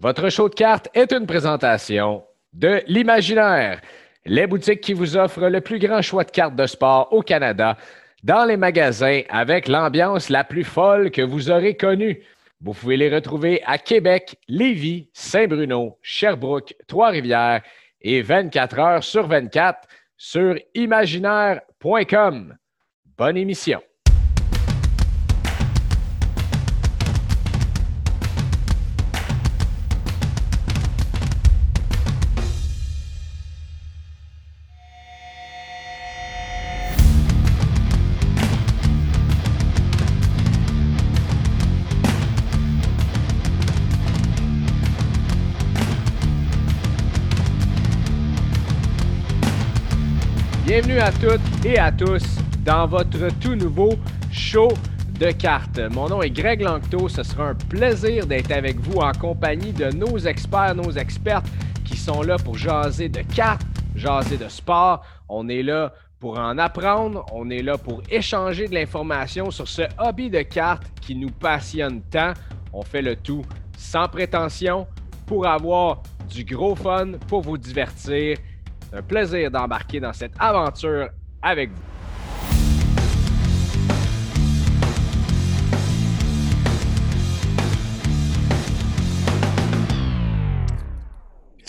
Votre show de cartes est une présentation de l'Imaginaire, les boutiques qui vous offrent le plus grand choix de cartes de sport au Canada, dans les magasins avec l'ambiance la plus folle que vous aurez connue. Vous pouvez les retrouver à Québec, Lévis, Saint-Bruno, Sherbrooke, Trois-Rivières et 24 heures sur 24 sur imaginaire.com. Bonne émission. Bienvenue à toutes et à tous dans votre tout nouveau show de cartes. Mon nom est Greg Lanctot. Ce sera un plaisir d'être avec vous en compagnie de nos experts, nos expertes qui sont là pour jaser de cartes, jaser de sport. On est là pour en apprendre. On est là pour échanger de l'information sur ce hobby de cartes qui nous passionne tant. On fait le tout sans prétention pour avoir du gros fun, pour vous divertir c'est un plaisir d'embarquer dans cette aventure avec vous.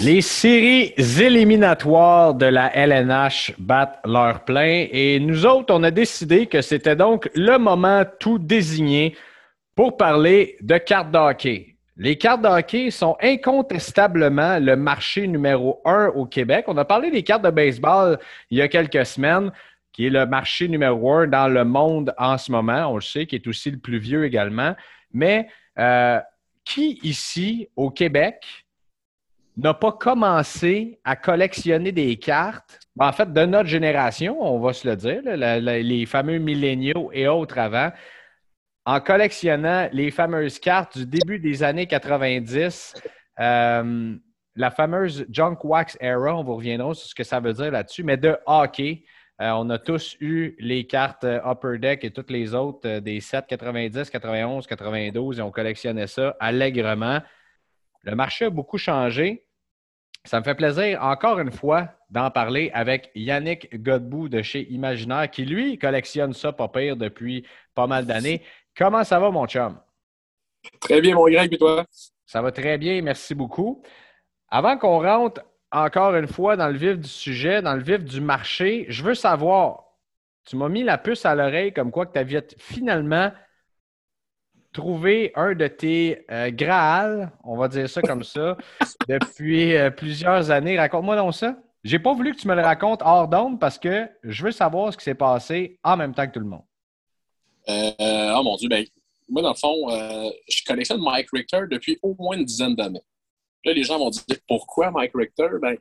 Les séries éliminatoires de la LNH battent leur plein et nous autres, on a décidé que c'était donc le moment tout désigné pour parler de cartes d'hockey. Les cartes de hockey sont incontestablement le marché numéro un au Québec. On a parlé des cartes de baseball il y a quelques semaines, qui est le marché numéro un dans le monde en ce moment. On le sait, qui est aussi le plus vieux également. Mais euh, qui ici, au Québec, n'a pas commencé à collectionner des cartes, en fait, de notre génération, on va se le dire, les fameux milléniaux et autres avant, en collectionnant les fameuses cartes du début des années 90, euh, la fameuse Junk Wax Era, on vous reviendra sur ce que ça veut dire là-dessus, mais de hockey. Euh, on a tous eu les cartes euh, Upper Deck et toutes les autres des 7, 90, 91, 92 et on collectionnait ça allègrement. Le marché a beaucoup changé. Ça me fait plaisir, encore une fois, d'en parler avec Yannick Godbout de chez Imaginaire, qui, lui, collectionne ça pas pire depuis pas mal d'années. Comment ça va, mon chum? Très bien, mon Greg, et toi? Ça va très bien, merci beaucoup. Avant qu'on rentre encore une fois dans le vif du sujet, dans le vif du marché, je veux savoir, tu m'as mis la puce à l'oreille comme quoi que tu avais finalement trouvé un de tes euh, Graal, on va dire ça comme ça, depuis euh, plusieurs années. Raconte-moi donc ça. J'ai pas voulu que tu me le racontes hors d'onde parce que je veux savoir ce qui s'est passé en même temps que tout le monde. Euh, oh mon Dieu, ben, moi, dans le fond, euh, je collectionne Mike Richter depuis au moins une dizaine d'années. Là, les gens vont dire pourquoi Mike Richter? Ben,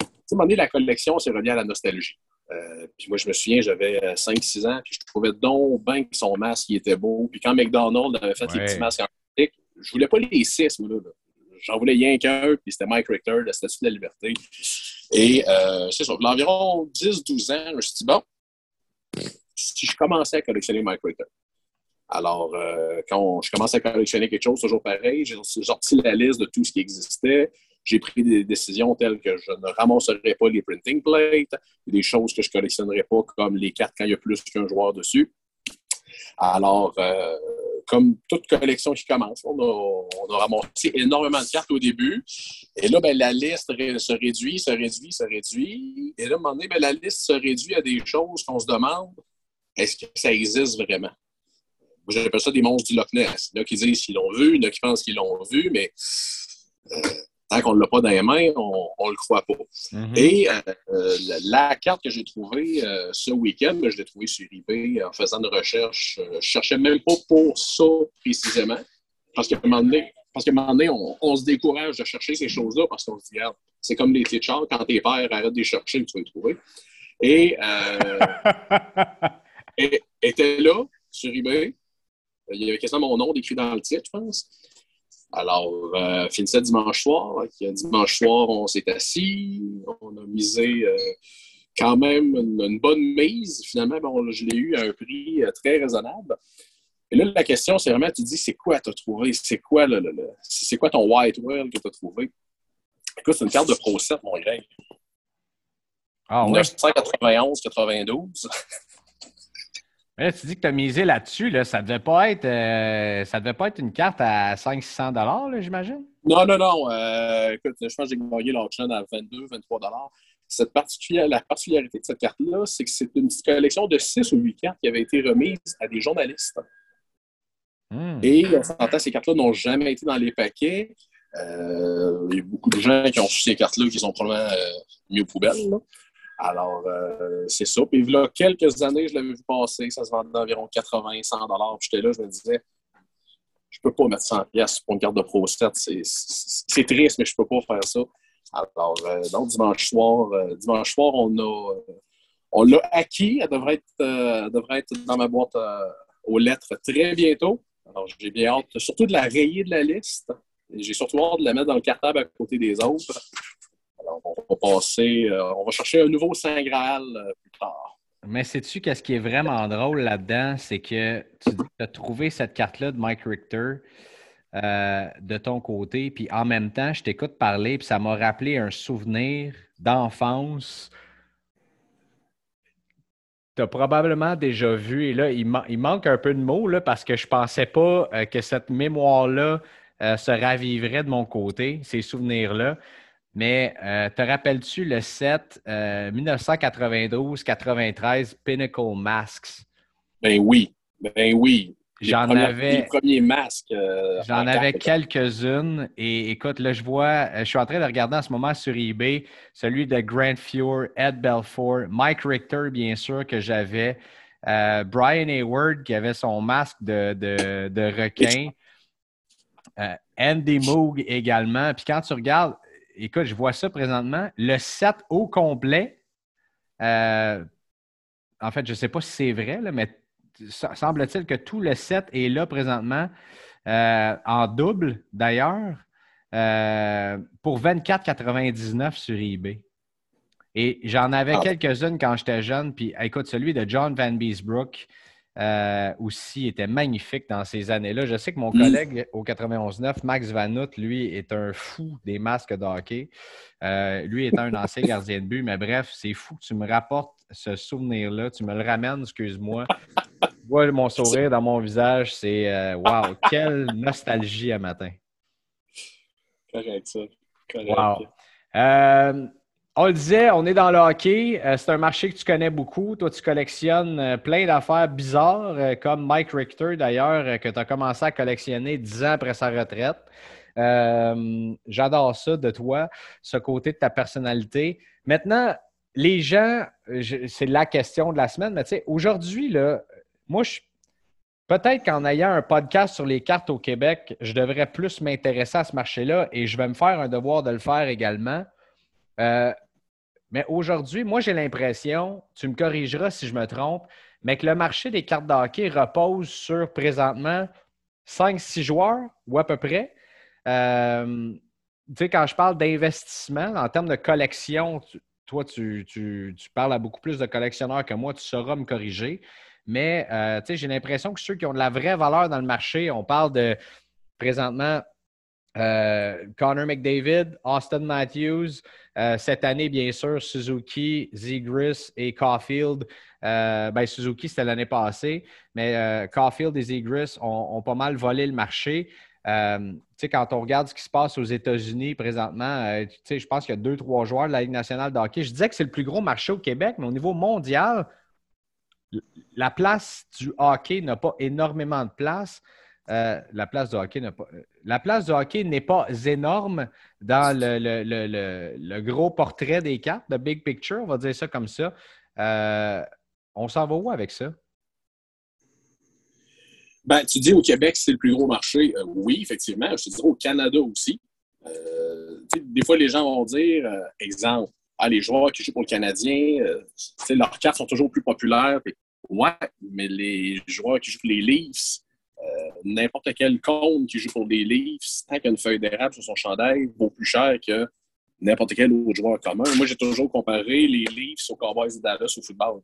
tu sais, donné, la collection, c'est relié à la nostalgie. Euh, puis moi, je me souviens, j'avais 5-6 ans, puis je trouvais donc bien que son masque il était beau. Puis quand McDonald's avait fait les petits masques en plastique, je voulais pas les six, moi, là. J'en voulais rien qu'un, puis c'était Mike Richter, de Statue de la Liberté. Et c'est ça, environ 10-12 ans, je me suis dit, bon, si je commençais à collectionner Mike. Alors, euh, quand je commençais à collectionner quelque chose, toujours pareil, j'ai sorti la liste de tout ce qui existait. J'ai pris des décisions telles que je ne ramasserais pas les printing plates, des choses que je ne collectionnerais pas, comme les cartes quand il y a plus qu'un joueur dessus. Alors, euh, comme toute collection qui commence, on a, ramassé énormément de cartes au début. Et là, ben, la liste se réduit, se réduit, se réduit. Et là, à un moment donné, ben, la liste se réduit à des choses qu'on se demande est-ce que ça existe vraiment? J'appelle ça des monstres du Loch Ness. Il y en a qui disent qu'ils l'ont vu, il y en a qui pensent qu'ils l'ont vu, mais euh, tant qu'on ne l'a pas dans les mains, on ne le croit pas. Mm-hmm. Et euh, la, carte que j'ai trouvée euh, ce week-end, je l'ai trouvée sur eBay en faisant une recherche. je ne cherchais même pas pour ça précisément, parce qu'à un moment donné, parce qu'à un moment donné, on, se décourage de chercher ces choses-là parce qu'on se dit, regarde, c'est comme les clés de quand tes pères arrêtent de les chercher, tu vas les trouver. Et était là, sur eBay. Il y avait quasiment mon nom décrit dans le titre, je pense. Alors, euh, finissait dimanche soir. Dimanche soir, on s'est assis. On a misé euh, quand même une, bonne mise. Finalement, bon, je l'ai eu à un prix euh, très raisonnable. Et là, la question, c'est vraiment, tu dis, c'est quoi tu as trouvé? C'est quoi, le, c'est quoi ton white whale que tu as trouvé? Écoute, c'est une carte de Pro 7, mon gars. Ah, 1991-92. Mais tu dis que tu as misé là-dessus, là, ça devait pas être euh, ça devait pas être une carte à 500-600 j'imagine? Non, non, non. Euh, écoute, je pense que j'ai gagné l'auction à 22-23 cette la particularité de cette carte-là, c'est que c'est une collection de 6 ou 8 cartes qui avait été remise à des journalistes. Hmm. Et on s'entend, ces cartes-là n'ont jamais été dans les paquets. Euh, il y a beaucoup de gens qui ont su ces cartes-là qui sont probablement mis aux poubelles. Alors, euh, c'est ça. Puis, là, quelques années, je l'avais vu passer. Ça se vendait environ 80, 100 Puis, j'étais là, je me disais, je peux pas mettre 100 pièces pour une carte de Pro 7. C'est triste, mais je peux pas faire ça. Alors, euh, donc, dimanche soir, euh, dimanche soir, on a, l'a acquis. Elle devrait être, devrait être dans ma boîte aux lettres très bientôt. Alors, j'ai bien hâte, surtout de la rayer de la liste. J'ai surtout hâte de la mettre dans le cartable à côté des autres on va passer, euh, on va chercher un nouveau Saint Graal euh, plus tard. Mais sais-tu qu'est-ce qui est vraiment drôle là-dedans? C'est que tu as trouvé cette carte-là de Mike Richter euh, de ton côté, puis en même temps, je t'écoute parler, puis ça m'a rappelé un souvenir d'enfance. Tu as probablement déjà vu, et là, il, manque un peu de mots là, parce que je ne pensais pas que cette mémoire-là se raviverait de mon côté, ces souvenirs-là. Mais euh, te rappelles-tu le set 1992-93 euh, Pinnacle Masks? Ben oui, ben oui. J'en avais. Les premiers masques. Euh, j'en avais quelques-unes. Et écoute, là, je vois, je suis en train de regarder en ce moment sur eBay celui de Grant Fuhr, Ed Belfort, Mike Richter, bien sûr, que j'avais. Brian Hayward qui avait son masque de, de requin. Andy Moog également. Puis quand tu regardes, écoute, je vois ça présentement. Le set au complet, euh, en fait, je ne sais pas si c'est vrai, mais semble-t-il que tout le set est là présentement, euh, en double d'ailleurs, euh, pour 24,99 sur eBay. Et j'en avais ah. quelques-unes quand j'étais jeune. Puis écoute, celui de John Van Beesbrook, euh, aussi était magnifique dans ces années-là. Je sais que mon mm. collègue au 91-9, Max Vanout, lui, est un fou des masques de hockey. Euh, lui est un ancien gardien de but, mais bref, c'est fou que tu me rapportes ce souvenir-là. Tu me le ramènes, excuse-moi. Tu vois mon sourire dans mon visage, c'est euh, wow, quelle nostalgie à matin. Correct, ça. Correct. Wow. On le disait, on est dans le hockey. Euh, c'est un marché que tu connais beaucoup. Toi, tu collectionnes euh, plein d'affaires bizarres, euh, comme Mike Richter, d'ailleurs, que tu as commencé à collectionner dix ans après sa retraite. J'adore ça de toi, ce côté de ta personnalité. Maintenant, les gens, c'est la question de la semaine, mais tu sais, aujourd'hui, moi, je, peut-être qu'en ayant un podcast sur les cartes au Québec, je devrais plus m'intéresser à ce marché-là et je vais me faire un devoir de le faire également. Mais aujourd'hui, moi, j'ai l'impression, tu me corrigeras si je me trompe, mais que le marché des cartes de hockey repose sur présentement 5-6 joueurs ou à peu près. Euh, tu sais, quand je parle d'investissement, en termes de collection, toi, tu, parles à beaucoup plus de collectionneurs que moi, tu sauras me corriger. Mais euh, tu j'ai l'impression que ceux qui ont de la vraie valeur dans le marché, on parle de présentement euh, Connor McDavid, Austin Matthews, euh, cette année, bien sûr, Suzuki, Zegris et Caulfield. Euh, ben, Suzuki, c'était l'année passée, mais Caulfield et Zegris ont, pas mal volé le marché. quand on regarde ce qui se passe aux États-Unis présentement, je pense qu'il y a deux, trois joueurs de la Ligue nationale de hockey. Je disais que c'est le plus gros marché au Québec, mais au niveau mondial, la place du hockey n'a pas énormément de place. Euh, la place de hockey n'a pas. Euh, de hockey n'est pas énorme dans le, gros portrait des cartes, le big picture, on va dire ça comme ça. Euh, on s'en va où avec ça? Ben, tu dis au Québec, c'est le plus gros marché. oui, effectivement. Je te dirais au Canada aussi. des fois, les gens vont dire, exemple, ah, les joueurs qui jouent pour le Canadien, leurs cartes sont toujours plus populaires. ouais, mais les joueurs qui jouent pour les Leafs, euh, n'importe quel compte qui joue pour des Leafs, tant qu'il y a une feuille d'érable sur son chandail, vaut plus cher que n'importe quel autre joueur commun. Moi, j'ai toujours comparé les Leafs aux Cowboys de Dallas au football.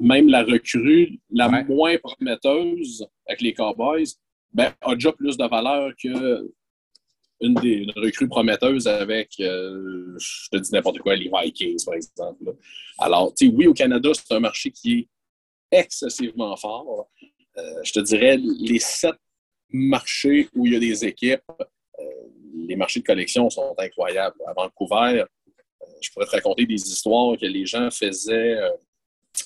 même la recrue la moins prometteuse avec les Cowboys ben, a déjà plus de valeur que une des recrues prometteuses avec, je te dis n'importe quoi, les Vikings, par exemple. Alors, tu sais, oui, au Canada, c'est un marché qui est excessivement fort. Je te dirais, les sept marchés où il y a des équipes, les marchés de collection sont incroyables. À Vancouver, euh, je pourrais te raconter des histoires que les gens faisaient. Euh,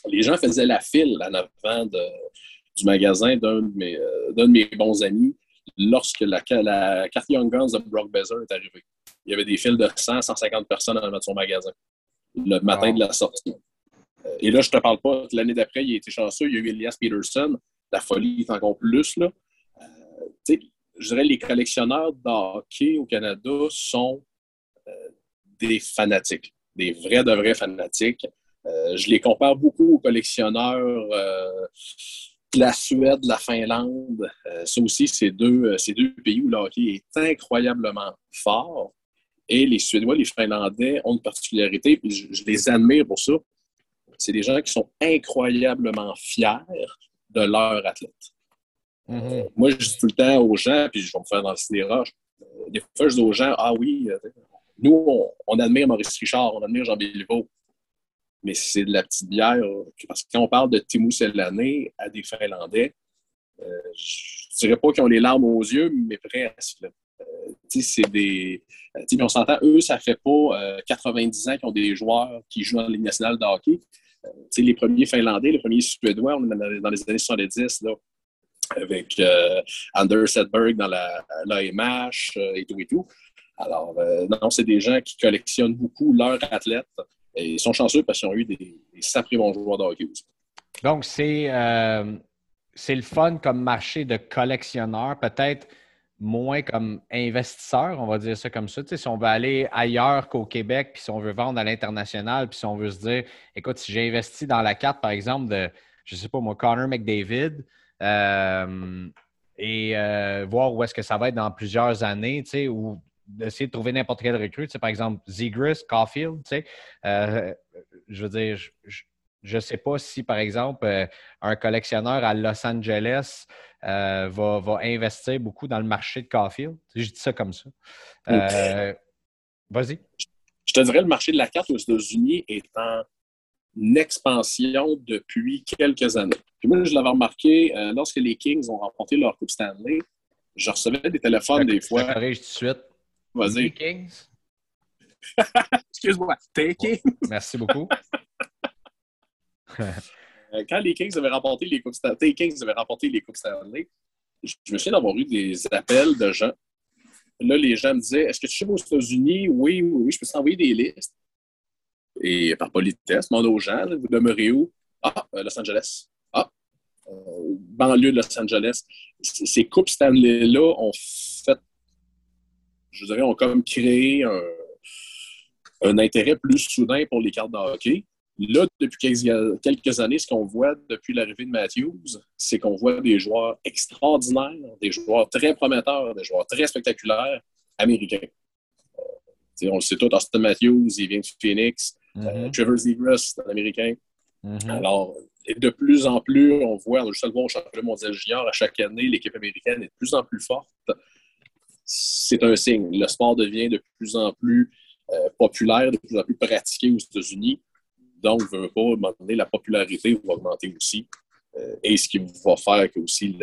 les gens faisaient la file en avant du magasin d'un de, mes, euh, de mes bons amis lorsque la, la carte Young Guns de Brock Bezer est arrivée. Il y avait des files de 100, 150 personnes en avant de son magasin le matin de la sortie. Et là, je ne te parle pas, l'année d'après, il a été chanceux, il y a eu Elias Peterson. La folie est encore plus. Là. Euh, je dirais les collectionneurs d'hockey au Canada sont euh, des fanatiques, des vrais de vrais fanatiques. Euh, je les compare beaucoup aux collectionneurs euh, de la Suède, de la Finlande. ça aussi, c'est deux, deux pays où le hockey est incroyablement fort. Et les Suédois, les Finlandais ont une particularité, puis je les admire pour ça. C'est des gens qui sont incroyablement fiers de leur athlète. Mm-hmm. Moi, je dis tout le temps aux gens, puis je vais me faire dans le roches. Euh, des fois, je dis aux gens Ah oui, euh, nous, on, admire Maurice Richard, on admire Jean Béliveau, mais c'est de la petite bière. Parce que quand on parle de Timo Selané à des Finlandais, euh, je ne dirais pas qu'ils ont les larmes aux yeux, mais presque. c'est des. on s'entend, eux, ça fait pas 90 ans qu'ils ont des joueurs qui jouent dans la Ligue nationale de hockey. Les premiers Finlandais, les premiers Suédois, on est dans les années 70, là, avec euh, Anders Edberg dans la, l'AMH euh, et tout et tout. Alors, euh, non, c'est des gens qui collectionnent beaucoup leurs athlètes et ils sont chanceux parce qu'ils ont eu des, des sacrés bons joueurs de aussi. Donc, c'est, le fun comme marché de collectionneur, peut-être moins comme investisseur, on va dire ça comme ça. Tu sais, si on veut aller ailleurs qu'au Québec, puis si on veut vendre à l'international, puis si on veut se dire, écoute, si j'ai investi dans la carte, par exemple, de, je sais pas moi, Connor McDavid, euh, et euh, voir où est-ce que ça va être dans plusieurs années, tu sais, ou d'essayer de trouver n'importe quel recrue. Tu sais, par exemple, Zegris, Caulfield, tu sais. Euh, je veux dire, je ne sais pas si, par exemple, un collectionneur à Los Angeles va, va, investir beaucoup dans le marché de Caulfield. Je dis ça comme ça. Vas-y. Je te dirais, le marché de la carte aux États-Unis est en expansion depuis quelques années. Puis moi, je l'avais remarqué euh, lorsque les Kings ont remporté leur Coupe Stanley. Je recevais des téléphones des fois. Je corrige tout de suite. Vas-y. Kings? Excuse-moi. Kings. Merci beaucoup. Euh, quand les Kings avaient remporté les Coupes Stanley, Kings avaient les Coupes Stanley, je me souviens d'avoir eu des appels de gens. Là, les gens me disaient Est-ce que tu sais aux États-Unis? Oui, oui, oui, je peux t'envoyer des listes. Et par politesse, demande aux gens Vous demeurez où? Ah, euh, Los Angeles. Euh, banlieue de Los Angeles. Ces Coupes Stanley-là ont fait, je dirais, ont comme créé un, intérêt plus soudain pour les cartes de hockey. Là, depuis quelques années, ce qu'on voit depuis l'arrivée de Matthews, c'est qu'on voit des joueurs extraordinaires, des joueurs très prometteurs, des joueurs très spectaculaires américains. Euh, on le sait tout, Austin Matthews, il vient de Phoenix. Euh, Trevor Zegras, c'est un Américain. Mm-hmm. Alors, et de plus en plus, on voit, on juste le voir au championnat mondial junior, à chaque année, l'équipe américaine est de plus en plus forte. C'est un signe. Le sport devient de plus en plus euh, populaire, de plus en plus pratiqué aux États-Unis. Donc, veut pas, à un moment donné, la popularité va augmenter aussi. Euh, et ce qui va faire que aussi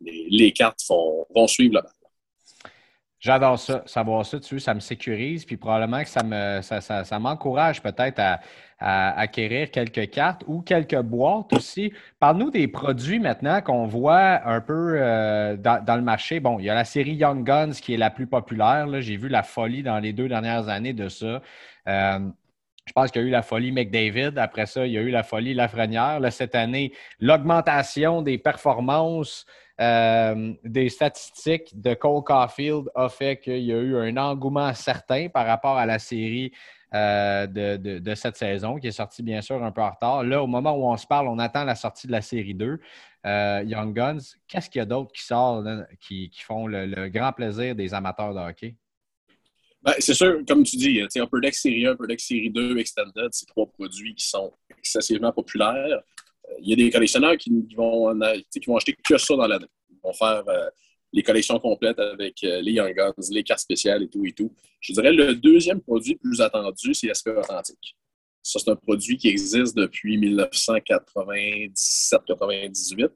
les, cartes vont suivre la balle. J'adore ça, savoir ça, tu ça me sécurise, puis probablement que ça me ça, m'encourage peut-être à, acquérir quelques cartes ou quelques boîtes aussi. Parle-nous des produits maintenant qu'on voit un peu euh, dans, le marché. Bon, il y a la série Young Guns qui est la plus populaire. J'ai vu la folie dans les deux dernières années de ça. Euh, je pense qu'il y a eu la folie McDavid. Après ça, il y a eu la folie Lafrenière. Là, cette année, l'augmentation des performances euh, des statistiques de Cole Caulfield a fait qu'il y a eu un engouement certain par rapport à la série euh, de, cette saison, qui est sortie bien sûr un peu en retard. Là, au moment où on se parle, on attend la sortie de la série 2, euh, Young Guns. Qu'est-ce qu'il y a d'autre qui sort, qui, font le, grand plaisir des amateurs de hockey? Ben, c'est sûr, comme tu dis, Upper Deck Série 1, Upper Deck Série 2, Extended, c'est trois produits qui sont excessivement populaires. Euh, il y a des collectionneurs qui, vont, qui vont acheter que ça dans l'année. Ils vont faire euh, les collections complètes avec euh, les Young Guns, les cartes spéciales et tout et tout. Je dirais le deuxième produit le plus attendu, c'est SP Authentique. Ça, c'est un produit qui existe depuis 1997-98.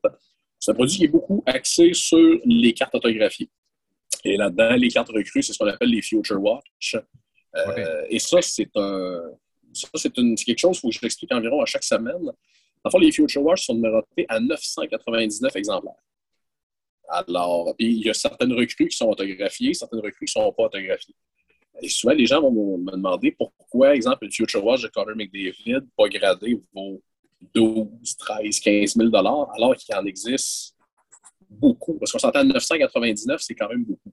C'est un produit qui est beaucoup axé sur les cartes autographiées. Et là-dedans, les cartes recrues, c'est ce qu'on appelle les Future Watch. Euh, et ça, c'est un. Ça, c'est quelque chose que je l'explique environ à chaque semaine. Enfin, les Future Watch sont numérotés à 999 exemplaires. Alors, il y a certaines recrues qui sont autographiées, certaines recrues qui ne sont pas autographiées. Et souvent, les gens vont me demander pourquoi, exemple, le Future Watch de Connor McDavid, pas gradé, vaut 12, 13, 15 000 alors qu'il en existe beaucoup. Parce qu'on s'entend à 999, c'est quand même beaucoup.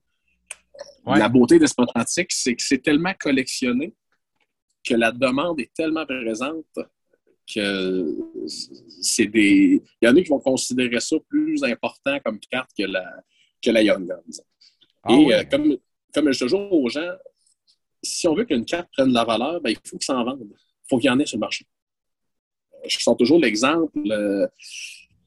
La beauté d'Espotantique, c'est que c'est tellement collectionné que la demande est tellement présente que c'est des. Il y en a qui vont considérer ça plus important comme carte que la, que la Young Guns. Ah Et euh, comme, comme je toujours aux gens, si on veut qu'une carte prenne de la valeur, ben, il faut que ça en vende. Il faut qu'il y en ait sur le marché. Je sens toujours l'exemple. Euh,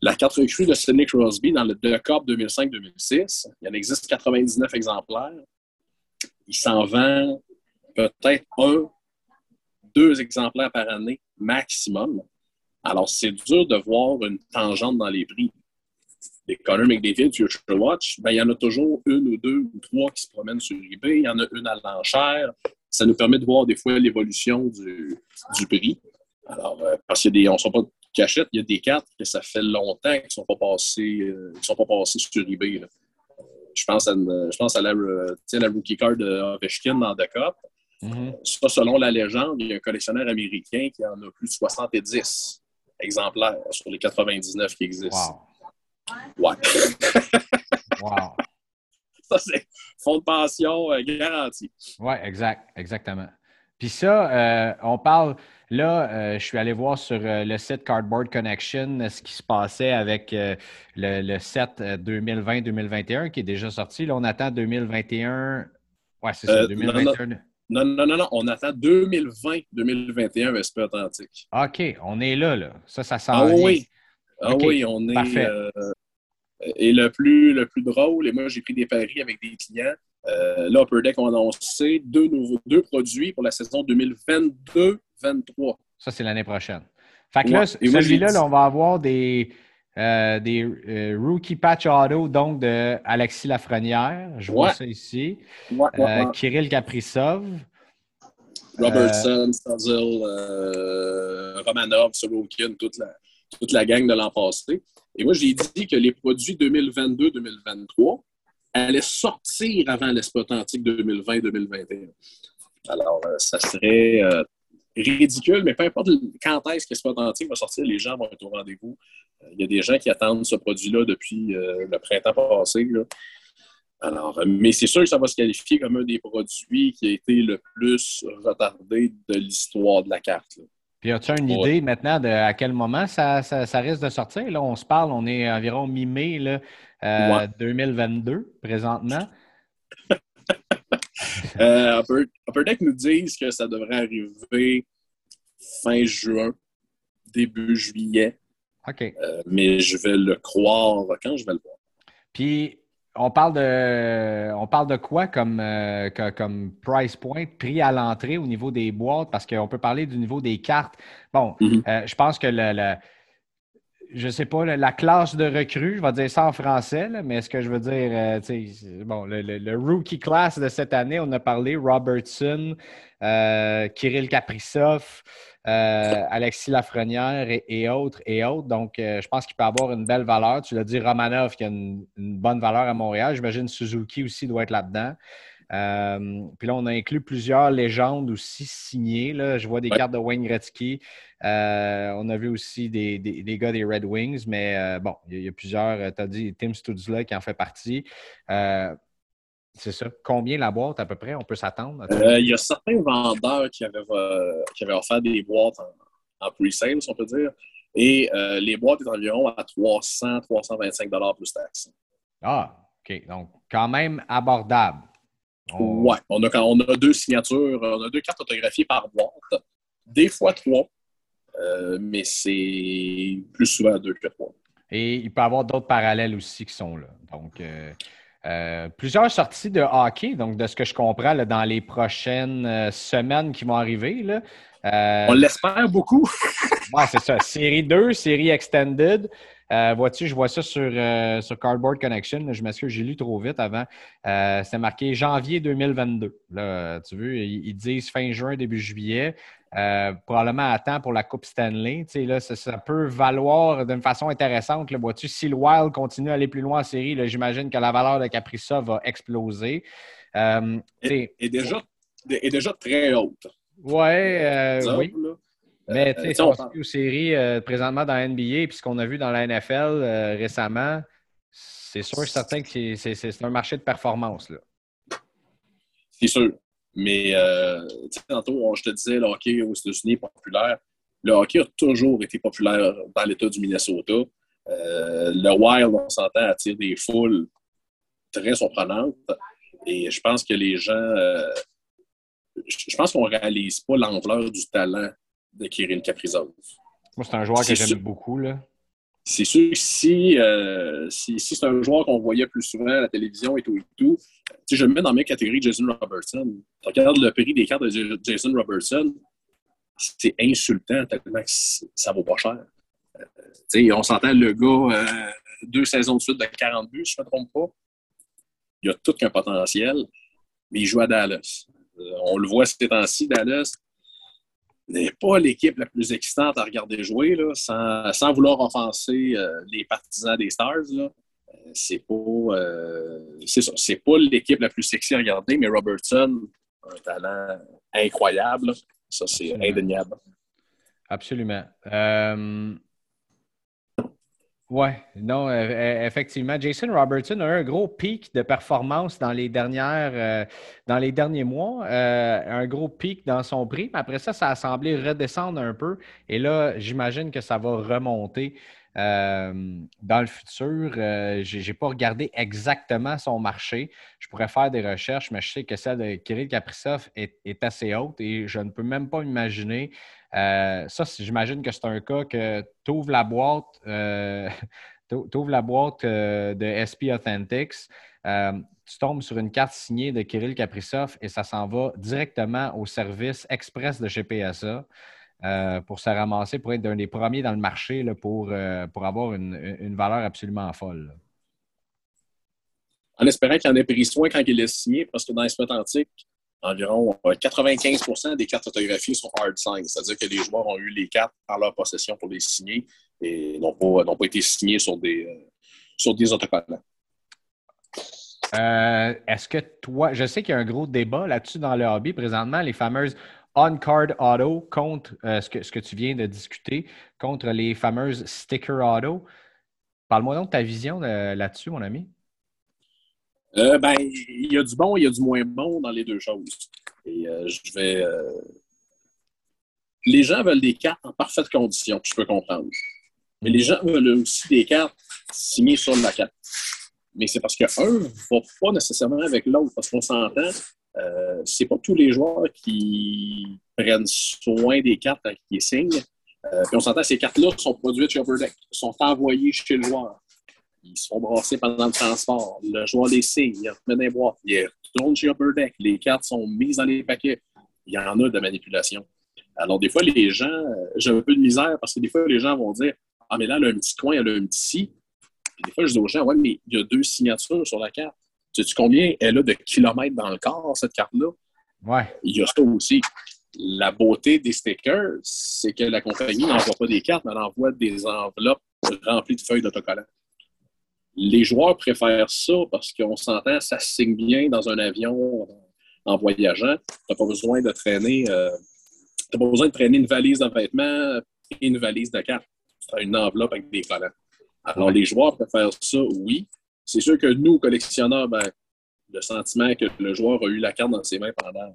la carte recrue de Sidney Crosby dans le The Cup 2005-2006, il en existe 99 exemplaires. Il s'en vend peut-être un, deux exemplaires par année maximum. Alors, c'est dur de voir une tangente dans les prix. Les Connor McDavid, Future Watch, ben, il y en a toujours une ou deux ou trois qui se promènent sur eBay. Il y en a une à l'enchère. Ça nous permet de voir des fois l'évolution du, prix. Alors, euh, parce qu'il y a des, on ne sont pas il y a des cartes que ça fait longtemps qu'ils ne sont pas passées, euh, sont pas passées sur eBay. Je pense à, je pense à la, la, rookie card de Ovechkin dans The Cup. Mm-hmm. Ça, selon la légende, il y a un collectionneur américain qui en a plus de 70 exemplaires sur les 99 qui existent. Wow. Ouais. wow. Ça, c'est fonds de pension euh, garanti. Oui, exact, exactement. Puis ça, euh, on parle, là, euh, je suis allé voir sur euh, le site Cardboard Connection ce qui se passait avec le, set 2020-2021 qui est déjà sorti. Là, on attend 2021. Ouais, c'est ça, 2021. Non, non, non, non, on attend 2020-2021 Vesper Atlantique. OK, on est là, là. Ça, ça sent Ah oui. Ah oui, on est. Parfait. et le plus, le plus drôle, et moi, j'ai pris des paris avec des clients. Euh, là, Upper Deck ont annoncé deux, nouveaux, deux produits pour la saison 2022-23. Ça, c'est l'année prochaine. Fait que là, celui-là, on va avoir des, euh, des euh, rookie patch auto, donc de Alexis Lafrenière. Je vois ça ici. Kirill Kaprizov. Robertson, Stazil, Romanov, Sorokin, toute la, toute la gang de l'an passé. Et moi, j'ai dit que les produits 2022-2023 allait sortir avant l'Espotantique Antique 2020-2021. Alors, euh, ça serait euh, ridicule, mais peu importe quand est-ce que l'Espotantique Antique va sortir, les gens vont être au rendez-vous. Euh, il y a des gens qui attendent ce produit-là depuis le printemps passé. Alors, mais c'est sûr que ça va se qualifier comme un des produits qui a été le plus retardé de l'histoire de la carte. Puis as-tu une idée maintenant de à quel moment ça, ça, risque de sortir? Là, on se parle, on est environ mi-mai. 2022 euh, présentement. euh, Upper, Deck nous disent que ça devrait arriver fin juin, début juillet. OK. Euh, mais je vais le croire quand je vais le voir? Puis, on parle de, on parle de quoi comme, euh, comme price point, prix à l'entrée au niveau des boîtes? Parce qu'on peut parler du niveau des cartes. Bon, mm-hmm. je pense que le je sais pas, la classe de recrues, je vais dire ça en français, mais ce que je veux dire, euh, bon, le, rookie class de cette année, on a parlé Robertson, euh, Kirill Kaprizov, euh, Alexis Lafrenière et, autres et autres. Donc, je pense qu'il peut avoir une belle valeur. Tu l'as dit, Romanov qui a une, bonne valeur à Montréal. J'imagine Suzuki aussi doit être là-dedans. Puis là, on a inclus plusieurs légendes aussi signées. Là. Je vois des cartes de Wayne Gretzky. Euh, on a vu aussi des, gars des Red Wings, mais euh, bon, il y, a plusieurs. Euh, tu as dit Tim Studzla qui en fait partie. c'est ça. Combien la boîte à peu près? On peut s'attendre? Il y a certains vendeurs qui avaient, qui avaient offert des boîtes en, pre-sale, si on peut dire. Et les boîtes étaient environ à 300, 325 plus taxes. Ah, OK. Donc, quand même abordable. Ouais, on a, on a deux signatures, on a deux cartes autographiées par boîte, des fois trois, euh, mais c'est plus souvent deux que trois. Et il peut y avoir d'autres parallèles aussi qui sont là. Donc, euh, euh, plusieurs sorties de hockey, donc de ce que je comprends dans les prochaines semaines qui vont arriver. Là. on l'espère beaucoup. oui, c'est ça. Série 2, série extended. Euh, vois-tu, je vois ça sur, euh, sur Cardboard Connection. je m'excuse, j'ai lu trop vite avant. Euh, c'est marqué janvier 2022. Là, tu veux, ils, disent fin juin, début juillet. probablement à temps pour la Coupe Stanley. Là, ça, peut valoir d'une façon intéressante. Vois-tu, si le Wild continue à aller plus loin en série, j'imagine que la valeur de Caprissa va exploser. Et, déjà, est déjà très haute. Ouais, oui. Mais tu sais, euh, si on aux séries euh, présentement dans la NBA puis ce qu'on a vu dans la NFL euh, récemment, c'est sûr et certain que c'est un marché de performance. C'est sûr. Mais tantôt, je te disais, le hockey aux États-Unis est populaire. Le hockey a toujours été populaire dans l'État du Minnesota. le Wild, on s'entend, attire des foules très surprenantes. Et je pense que les gens. je pense qu'on ne réalise pas l'ampleur du talent de Kirill Kaprizov. Moi, c'est un joueur que j'aime beaucoup. Là. C'est sûr que si, euh, si, c'est un joueur qu'on voyait plus souvent à la télévision et tout et tout, je le mets dans mes catégories Jason Robertson. Tu regardes le prix des cartes de Jason Robertson, c'est insultant tellement que ça vaut pas cher. Euh, on s'entend le gars, euh, deux saisons de suite de 40 buts, je ne me trompe pas. Il a tout qu'un potentiel, mais il joue à Dallas. on le voit ces temps-ci, Dallas, n'est pas l'équipe la plus excitante à regarder jouer, là, sans, vouloir offenser euh, les partisans des Stars. Là. Euh, c'est pas, euh, c'est pas l'équipe la plus sexy à regarder, mais Robertson a un talent incroyable. Ça, c'est indéniable. Absolument. Oui, non, euh, euh, effectivement. Jason Robertson a eu un gros pic de performance dans les dernières, euh, dans les derniers mois, un gros pic dans son prix. Mais après ça, ça a semblé redescendre un peu. Et là, j'imagine que ça va remonter dans le futur. je n'ai pas regardé exactement son marché. Je pourrais faire des recherches, mais je sais que celle de Kirill Kaprizov est, assez haute et je ne peux même pas imaginer euh, ça, j'imagine que c'est un cas que tu ouvres la boîte, euh, la boîte euh, de SP Authentics, tu tombes sur une carte signée de Kirill Kaprizov et ça s'en va directement au service express de GPSA pour se ramasser, pour être un des premiers dans le marché pour, pour avoir une, valeur absolument folle. En espérant qu'il en ait pris soin quand il est signé, parce que dans SP Authentic, environ 95% euh, des cartes autographiées sont hard sign, c'est-à-dire que les joueurs ont eu les cartes en leur possession pour les signer et n'ont pas, pas, été signés sur des, euh, sur des autocollants. Euh, est-ce que toi, je sais qu'il y a un gros débat là-dessus dans le hobby présentement, les fameuses on-card auto contre ce, que, ce que tu viens de discuter, contre les fameuses sticker auto. Parle-moi donc de ta vision là-dessus, mon ami. Euh, ben, il y a du bon, il y a du moins bon dans les deux choses. Et euh, je vais. Euh, les gens veulent des cartes en parfaite condition, je peux comprendre. Mais les gens veulent aussi des cartes signées sur la carte. Mais c'est parce qu'un ne va pas nécessairement avec l'autre, parce qu'on s'entend, euh, c'est pas tous les joueurs qui prennent soin des cartes qui les signent. puis on s'entend, ces cartes-là sont produites chez Overdeck, sont envoyées chez le joueur ils se font brasser pendant le transport. Le joueur les signe, il remet dans les boîtes, il retourne chez Upper Deck, les cartes sont mises dans les paquets. Il y en a de manipulation. Alors, des fois, les gens, euh, j'ai un peu de misère parce que des fois, les gens vont dire Ah, mais là, elle a un petit coin, elle a un petit ci. des fois, je dis aux gens Ouais, mais il y a deux signatures sur la carte. Sais-tu combien elle a de kilomètres dans le corps, cette carte-là? Ouais. Il y a ça aussi. La beauté des stickers, c'est que la compagnie n'envoie pas des cartes, mais elle envoie des enveloppes remplies de feuilles d'autocollants. Les joueurs préfèrent ça parce qu'on s'entend, ça signe bien dans un avion en voyageant. Tu n'as pas besoin de traîner. Euh, pas besoin de traîner une valise de vêtements et une valise de cartes. Tu as une enveloppe avec des collants. Alors, les joueurs préfèrent ça, oui. C'est sûr que nous, collectionneurs, ben, le sentiment que le joueur a eu la carte dans ses mains pendant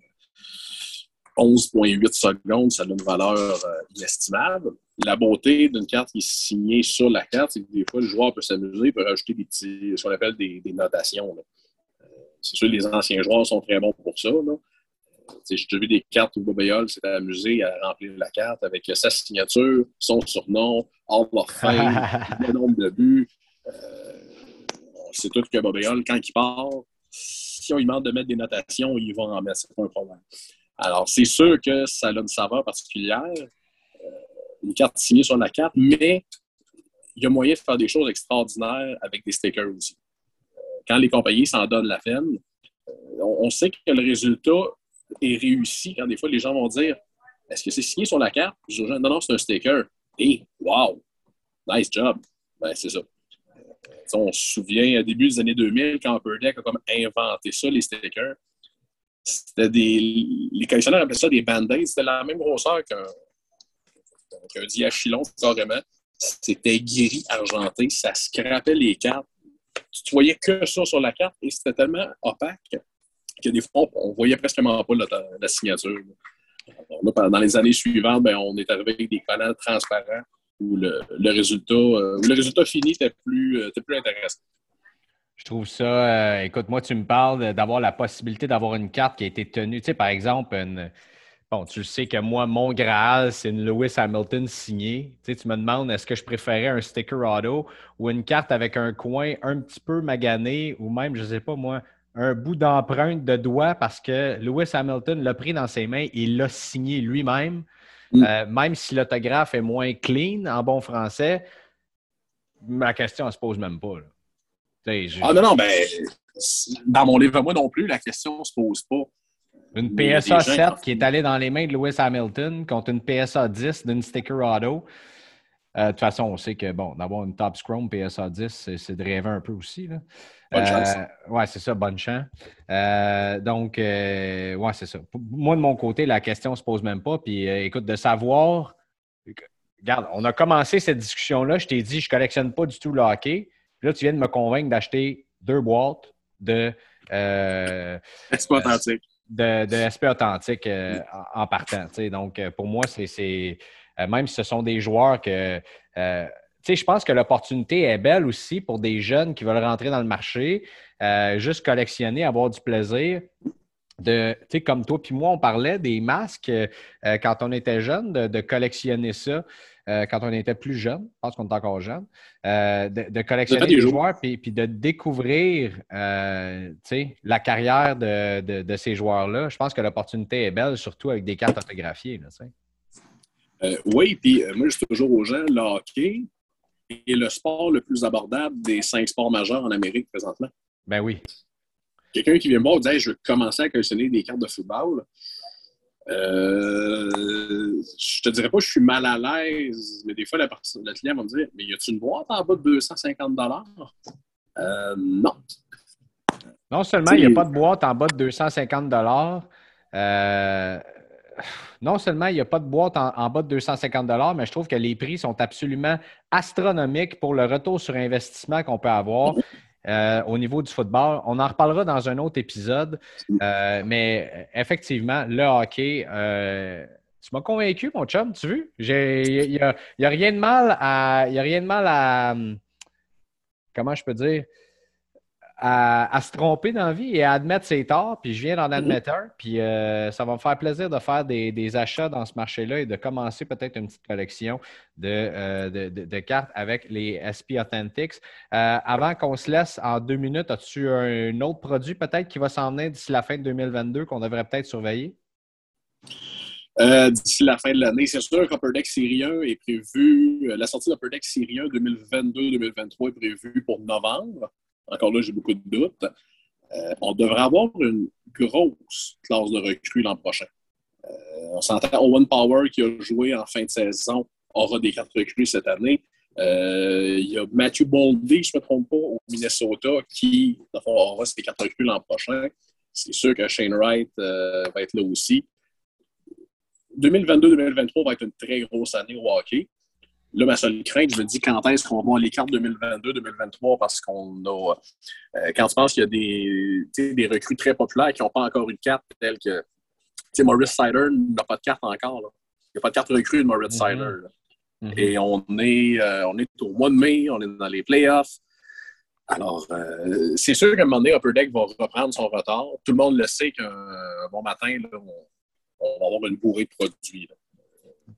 11,8 secondes, ça a une valeur euh, inestimable. La beauté d'une carte qui est signée sur la carte, c'est que des fois, le joueur peut s'amuser, peut rajouter des petits, ce qu'on appelle des, notations. Euh, c'est sûr, les anciens joueurs sont très bons pour ça. J'ai déjà vu des cartes où Bobayol s'était amusé à remplir la carte avec sa signature, son surnom, All of Fame, le nombre de buts. C'est tout que Bobayol, quand il part, si on lui demande de mettre des notations, il va en mettre, c'est pas un problème. Alors, c'est sûr que ça a une saveur particulière, euh, une carte signée sur la carte, mais il y a moyen de faire des choses extraordinaires avec des stickers aussi. Euh, quand les compagnies s'en donnent la peine, euh, on sait que le résultat est réussi quand des fois les gens vont dire Est-ce que c'est signé sur la carte? non, non, c'est un sticker. Et wow! Nice job! Ben, c'est ça. On se souvient, au début des années 2000, quand Deck a inventé ça, les stickers, c'était des. Les collectionneurs appelaient ça des band-aids. C'était la même grosseur qu'un qu diachylon, carrément. C'était gris, argenté, ça scrapait les cartes. Tu voyais que ça sur la carte et c'était tellement opaque que des fois, on voyait presque pas la, signature. dans les années suivantes, ben, on est arrivé avec des collants transparents où le, résultat, euh, fini était plus, euh, intéressant. Je trouve ça. Euh, écoute, moi, tu me parles d'avoir la possibilité d'avoir une carte qui a été tenue. Tu sais, par exemple, bon, tu sais que moi, mon Graal, c'est une Lewis Hamilton signée. Tu, sais, tu me demandes est-ce que je préférais un sticker auto ou une carte avec un coin un petit peu magané ou même, je ne sais pas moi, un bout d'empreinte de doigt parce que Lewis Hamilton l'a pris dans ses mains, il l'a signé lui-même? Mm. Euh, même si l'autographe est moins clean en bon français, ma question ne se pose même pas. Ah non, non, ben, dans mon livre, moi non plus, la question ne se pose pas. Une PSA 7 qui est allée dans les mains de Lewis Hamilton contre une PSA 10 d'une sticker auto. Euh, de toute façon, on sait que bon, d'avoir une Top Scrum PSA 10, c'est de rêver un peu aussi. Là. Bonne chance. Euh, oui, c'est ça, bonne chance. Euh, donc, ouais, c'est ça. Moi, de mon côté, la question ne se pose même pas. Puis, écoute, de savoir. Regarde, on a commencé cette discussion-là. Je t'ai dit, je ne collectionne pas du tout le hockey. Puis là, tu viens de me convaincre d'acheter deux boîtes de. SP authentique. De, de SP authentique en, partant. Donc, pour moi, c'est euh, même si ce sont des joueurs que. Euh, tu sais, je pense que l'opportunité est belle aussi pour des jeunes qui veulent rentrer dans le marché, euh, juste collectionner, avoir du plaisir. De, tu sais, comme toi puis moi, on parlait des masques quand on était jeune, de, collectionner ça quand on était plus jeune. Je pense qu'on est encore jeune. de, collectionner des joueurs puis, puis, de découvrir la carrière de, ces joueurs-là. Je pense que l'opportunité est belle, surtout avec des cartes autographiées. Là, euh, oui, puis euh, moi, je dis toujours aux gens, le hockey est le sport le plus abordable des cinq sports majeurs en Amérique présentement. Ben oui. Quelqu'un qui vient me voir et dit Je veux commencer à collectionner des cartes de football. Euh, je te dirais pas que je suis mal à l'aise, mais des fois, la personne, le client va me dire Mais y a-tu une boîte en bas de 250 euh, Non. Non seulement il n'y a pas de boîte en bas de 250 euh, non seulement il n'y a pas de boîte en, bas de 250 mais je trouve que les prix sont absolument astronomiques pour le retour sur investissement qu'on peut avoir. Euh, au niveau du football. On en reparlera dans un autre épisode, euh, mais effectivement, le hockey, euh, tu m'as convaincu, mon chum, tu veux? Il n'y a, a, rien de mal à. Il a rien de mal à. Comment je peux dire? À, se tromper dans la vie et à admettre ses torts, puis je viens d'en admettre un, puis euh, ça va me faire plaisir de faire des, achats dans ce marché-là et de commencer peut-être une petite collection de, euh, cartes avec les SP Authentics. Euh, avant qu'on se laisse en deux minutes, as-tu un autre produit peut-être qui va s'en venir d'ici la fin de 2022 qu'on devrait peut-être surveiller? d'ici la fin de l'année. C'est sûr qu'Upper Deck Série 1 est prévu, la sortie d'Upper Deck Série 1 2022-2023 est prévue pour novembre. Encore là, j'ai beaucoup de doutes. Euh, on devrait avoir une grosse classe de recrues l'an prochain. Euh, on s'entend, Owen Power qui a joué en fin de saison aura des cartes recrues cette année. Euh, il y a Matthew Boldy, je ne me trompe pas, au Minnesota, qui aura ses cartes recrues l'an prochain. C'est sûr que Shane Wright va être là aussi. 2022-2023 va être une très grosse année au hockey. Là, ma seule crainte, je me dis quand est-ce qu'on va voir les cartes 2022-2023 parce qu'on a. Euh, quand tu penses qu'il y a des, des recrues très populaires qui n'ont pas encore une carte telle que. Tu sais, Maurice Sider n'a pas de carte encore. Là. Il n'y a pas de carte recrue de Maurice mm-hmm. Sider. Mm-hmm. Et on est, euh, on est au mois de mai, on est dans les playoffs. Alors, euh, c'est sûr qu'à un moment donné, Upper Deck va reprendre son retard. Tout le monde le sait qu'un bon matin, on, va avoir une bourrée de produits.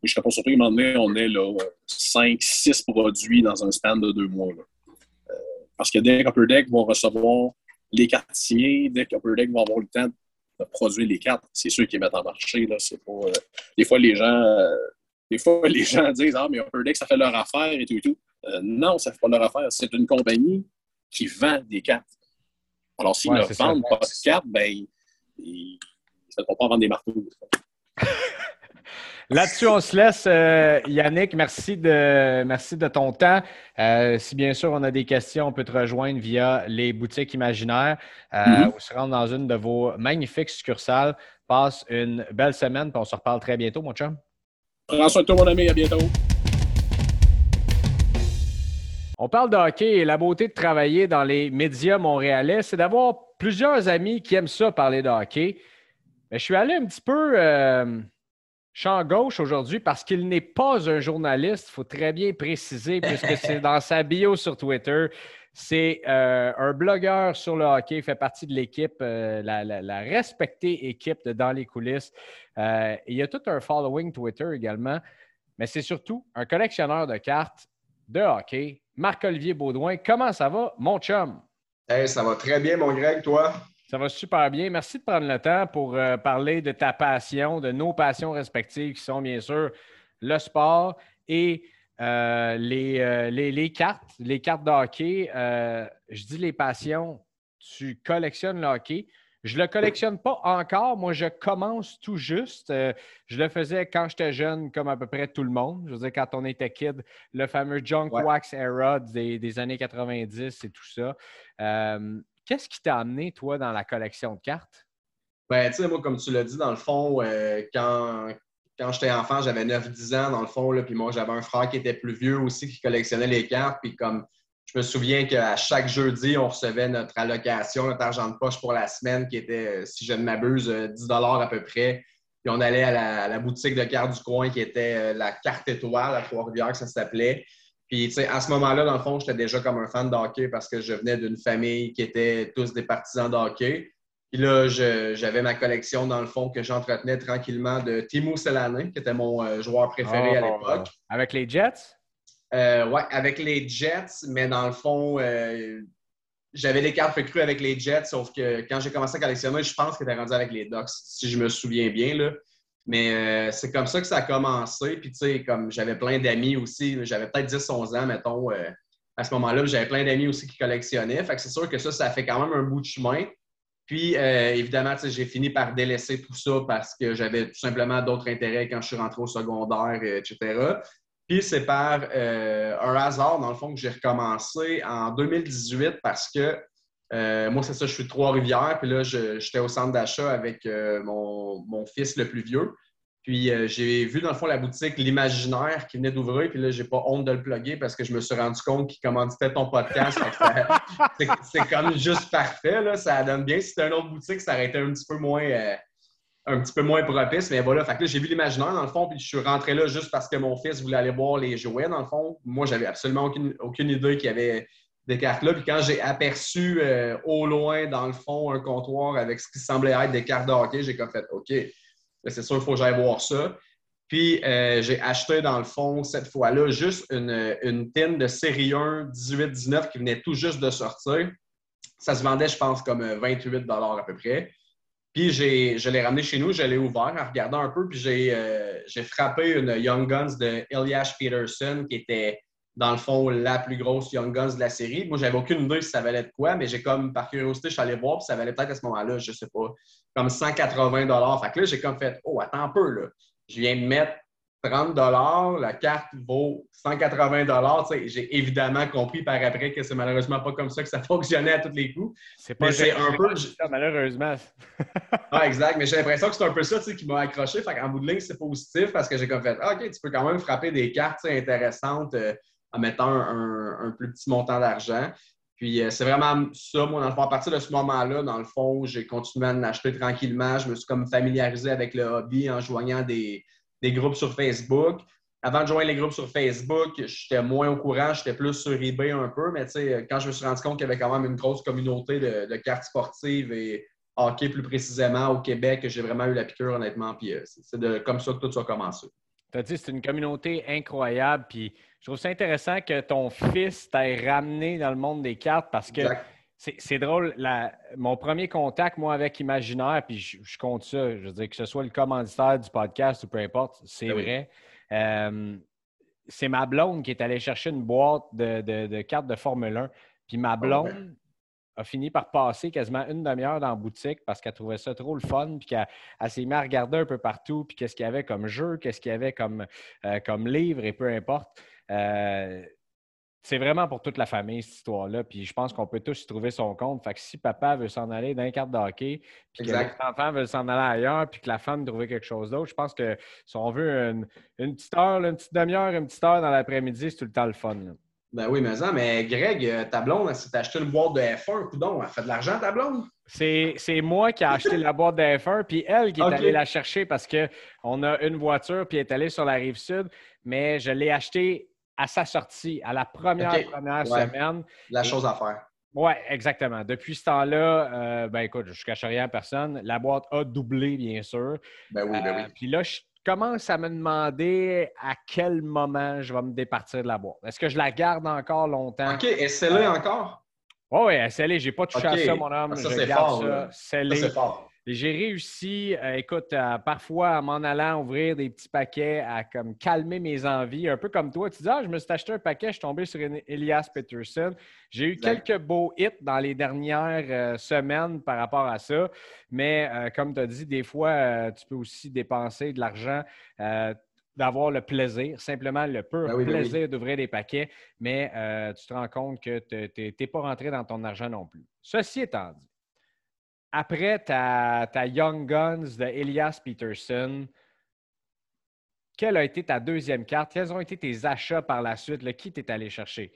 Je ne serais pas surpris qu'à un moment donné, on ait là, 5, 6 produits dans un span de deux mois. Euh, parce que dès qu'Upper Deck va recevoir les cartes signées, dès qu'Upper Deck va avoir le temps de produire les cartes, c'est sûr qu'ils mettent en marché. Là, pas, euh, des fois, les gens. des fois, les gens disent Ah, mais Upper Deck, ça fait leur affaire et tout et tout. non, ça ne fait pas leur affaire. C'est une compagnie qui vend des cartes. Alors, s'ils ne vendent pas de cartes, ben, ils ne vont pas vendre des marteaux. Là-dessus, on se laisse. Euh, Yannick, merci de, merci de ton temps. Euh, si bien sûr on a des questions, on peut te rejoindre via les boutiques imaginaires euh, mm-hmm. ou se rendre dans une de vos magnifiques succursales. Passe une belle semaine, puis on se reparle très bientôt, mon chum. Prends soin de toi, mon ami. À bientôt. On parle de hockey et la beauté de travailler dans les médias montréalais, c'est d'avoir plusieurs amis qui aiment ça parler de hockey. Mais je suis allé un petit peu euh, champ gauche aujourd'hui parce qu'il n'est pas un journaliste, il faut très bien préciser, puisque c'est dans sa bio sur Twitter. C'est euh, un blogueur sur le hockey, fait partie de l'équipe, euh, la, respectée équipe de Dans les coulisses. il y a tout un following Twitter également, mais c'est surtout un collectionneur de cartes de hockey Marc-Olivier Baudouin. Comment ça va, mon chum? Hey, ça va très bien, mon Greg, toi? Ça va super bien. Merci de prendre le temps pour euh, parler de ta passion, de nos passions respectives qui sont bien sûr le sport et euh, euh, les, les, cartes, les cartes de hockey. je dis les passions, tu collectionnes le hockey. Je ne le collectionne pas encore. Moi, je commence tout juste. Euh, je le faisais quand j'étais jeune, comme à peu près tout le monde. Je veux dire, quand on était kid, le fameux junk wax era des, années 90 et tout ça. Euh, qu'est-ce qui t'a amené, toi, dans la collection de cartes? Ben, tu sais, moi, comme tu l'as dit, dans le fond, euh, quand, quand j'étais enfant, j'avais 9-10 ans, dans le fond, puis moi, j'avais un frère qui était plus vieux aussi, qui collectionnait les cartes, puis comme je me souviens qu'à chaque jeudi, on recevait notre allocation, notre argent de poche pour la semaine, qui était, si je ne m'abuse, 10 euh, à peu près. Puis on allait à la, boutique de cartes du coin qui était euh, la carte étoile à Trois-Rivières, ça s'appelait. Puis, tu sais, à ce moment-là, dans le fond, j'étais déjà comme un fan de hockey parce que je venais d'une famille qui était tous des partisans de hockey. Puis là, j'avais ma collection, dans le fond, que j'entretenais tranquillement de Timo Selanin, qui était mon euh, joueur préféré à oh, l'époque. Avec les Jets? Euh, oui, avec les Jets, mais dans le fond, euh, j'avais des cartes recrues avec les Jets, sauf que quand j'ai commencé à collectionner, je pense que était rendu avec les Ducks, si je me souviens bien. Là. Mais euh, c'est comme ça que ça a commencé. Puis, tu sais, comme j'avais plein d'amis aussi, j'avais peut-être 10-11 ans, mettons, à ce moment-là, j'avais plein d'amis aussi qui collectionnaient. Fait que c'est sûr que ça, ça fait quand même un bout de chemin. Puis, évidemment, j'ai fini par délaisser tout ça parce que j'avais tout simplement d'autres intérêts quand je suis rentré au secondaire, etc. Puis c'est par euh, un hasard, dans le fond, que j'ai recommencé en 2018 parce que euh, moi, c'est ça, je suis de Trois-Rivières. Puis là, j'étais au centre d'achat avec euh, mon, fils le plus vieux. Puis j'ai vu, dans le fond, la boutique L'Imaginaire qui venait d'ouvrir. Puis là, j'ai pas honte de le plugger parce que je me suis rendu compte qu'il commanditait ton podcast. c'est comme juste parfait. Là, ça donne bien. Si c'était une autre boutique, ça aurait été un petit peu moins un petit peu moins propice. Mais voilà, fait que j'ai vu l'imaginaire dans le fond, puis je suis rentré là juste parce que mon fils voulait aller voir les jouets dans le fond. Moi, j'avais absolument aucune, idée qu'il y avait des cartes là. Puis quand j'ai aperçu euh, au loin, dans le fond, un comptoir avec ce qui semblait être des cartes de hockey, j'ai comme fait OK, c'est sûr, il faut que j'aille voir ça. Puis euh, j'ai acheté dans le fond, cette fois-là, juste une, une tine de série 1 18-19 qui venait tout juste de sortir. Ça se vendait, je pense, comme 28 à peu près. Puis je l'ai ramené chez nous, je l'ai ouvert en regardant un peu, puis euh, j'ai frappé une Young Guns de Elias Peterson, qui était dans le fond la plus grosse Young Guns de la série. Moi, j'avais aucune idée si ça valait de quoi, mais j'ai comme par curiosité, je suis allé voir, puis ça valait peut-être à ce moment-là, je sais pas, comme 180 Fait que là, j'ai comme fait Oh, attends un peu, là. Je viens de mettre 30 la carte vaut 180 J'ai évidemment compris par après que c'est malheureusement pas comme ça que ça fonctionnait à tous les coups. C'est pas c'est un peu malheureusement. ah, exact, mais j'ai l'impression que c'est un peu ça qui m'a accroché. Fait en bout de ligne, c'est positif parce que j'ai comme fait ah, OK, tu peux quand même frapper des cartes intéressantes euh, en mettant un, plus petit montant d'argent. Puis euh, c'est vraiment ça, moi, dans le fond, à partir de ce moment-là, dans le fond, j'ai continué à en acheter tranquillement. Je me suis comme familiarisé avec le hobby en joignant des, groupes sur Facebook. avant de joindre les groupes sur Facebook, j'étais moins au courant, j'étais plus sur eBay un peu, mais quand je me suis rendu compte qu'il y avait quand même une grosse communauté de, cartes sportives et hockey plus précisément au Québec, j'ai vraiment eu la piqûre, honnêtement. Puis euh, c'est comme ça que tout a commencé. Tu as dit c'est une communauté incroyable. Puis je trouve ça intéressant que ton fils t'ait ramené dans le monde des cartes parce que c'est drôle. mon premier contact, moi, avec Imaginaire, puis je, compte ça, je veux dire que ce soit le commanditaire du podcast ou peu importe, c'est ben vrai. Euh, c'est ma blonde qui est allée chercher une boîte de, cartes de Formule 1. Puis ma ah blonde a fini par passer quasiment une demi-heure dans la boutique parce qu'elle trouvait ça trop le fun, puis qu'elle s'est mise à regarder un peu partout, puis qu'est-ce qu'il y avait comme jeu, qu'est-ce qu'il y avait comme, euh, comme livre, et peu importe. Euh, c'est vraiment pour toute la famille, cette histoire-là. Puis je pense qu'on peut tous y trouver son compte. Fait que si papa veut s'en aller d'un carte de hockey, puis que l'enfant veut s'en aller ailleurs, puis que la femme trouver quelque chose d'autre, je pense que si on veut une, petite heure, une petite demi-heure, une petite heure dans l'après-midi, c'est tout le temps le fun. Ben oui, mais ça, mais Greg, euh, ta blonde, elle s'est acheté une boîte de F1, coudon, elle fait de l'argent, ta blonde? C'est moi qui ai acheté la boîte de F1, puis elle qui est allée la chercher parce qu'on a une voiture, puis elle est allée sur la rive sud, mais je l'ai achetée à sa sortie, à la première, première semaine. La chose à faire. Oui, exactement. Depuis ce temps-là, euh, ben écoute, je ne cache rien à personne. La boîte a doublé, bien sûr. Ben oui, ben oui. Euh, puis là, je commence à me demander à quel moment je vais me départir de la boîte. Est-ce que je la garde encore longtemps? OK, et c'est là encore? Oui, oui, scellé. Je n'ai pas touché à ça, mon homme. Ça, c'est fort. Ça, c'est fort. J'ai réussi, euh, écoute, parfois, en m'en allant ouvrir des petits paquets, à comme calmer mes envies, un peu comme toi. Tu dis, ah, je me suis acheté un paquet, je suis tombé sur Elias Peterson. J'ai eu quelques beaux hits dans les dernières euh, semaines par rapport à ça. Mais euh, comme tu as dit, des fois, tu peux aussi dépenser de l'argent d'avoir le plaisir, simplement le pur ben ben plaisir d'ouvrir des paquets, mais tu te rends compte que tu n'es pas rentré dans ton argent non plus. Ceci étant dit, après ta, Young Guns de Elias Peterson, quelle a été ta deuxième carte? Quels ont été tes achats par la suite? Qui t'es allé chercher?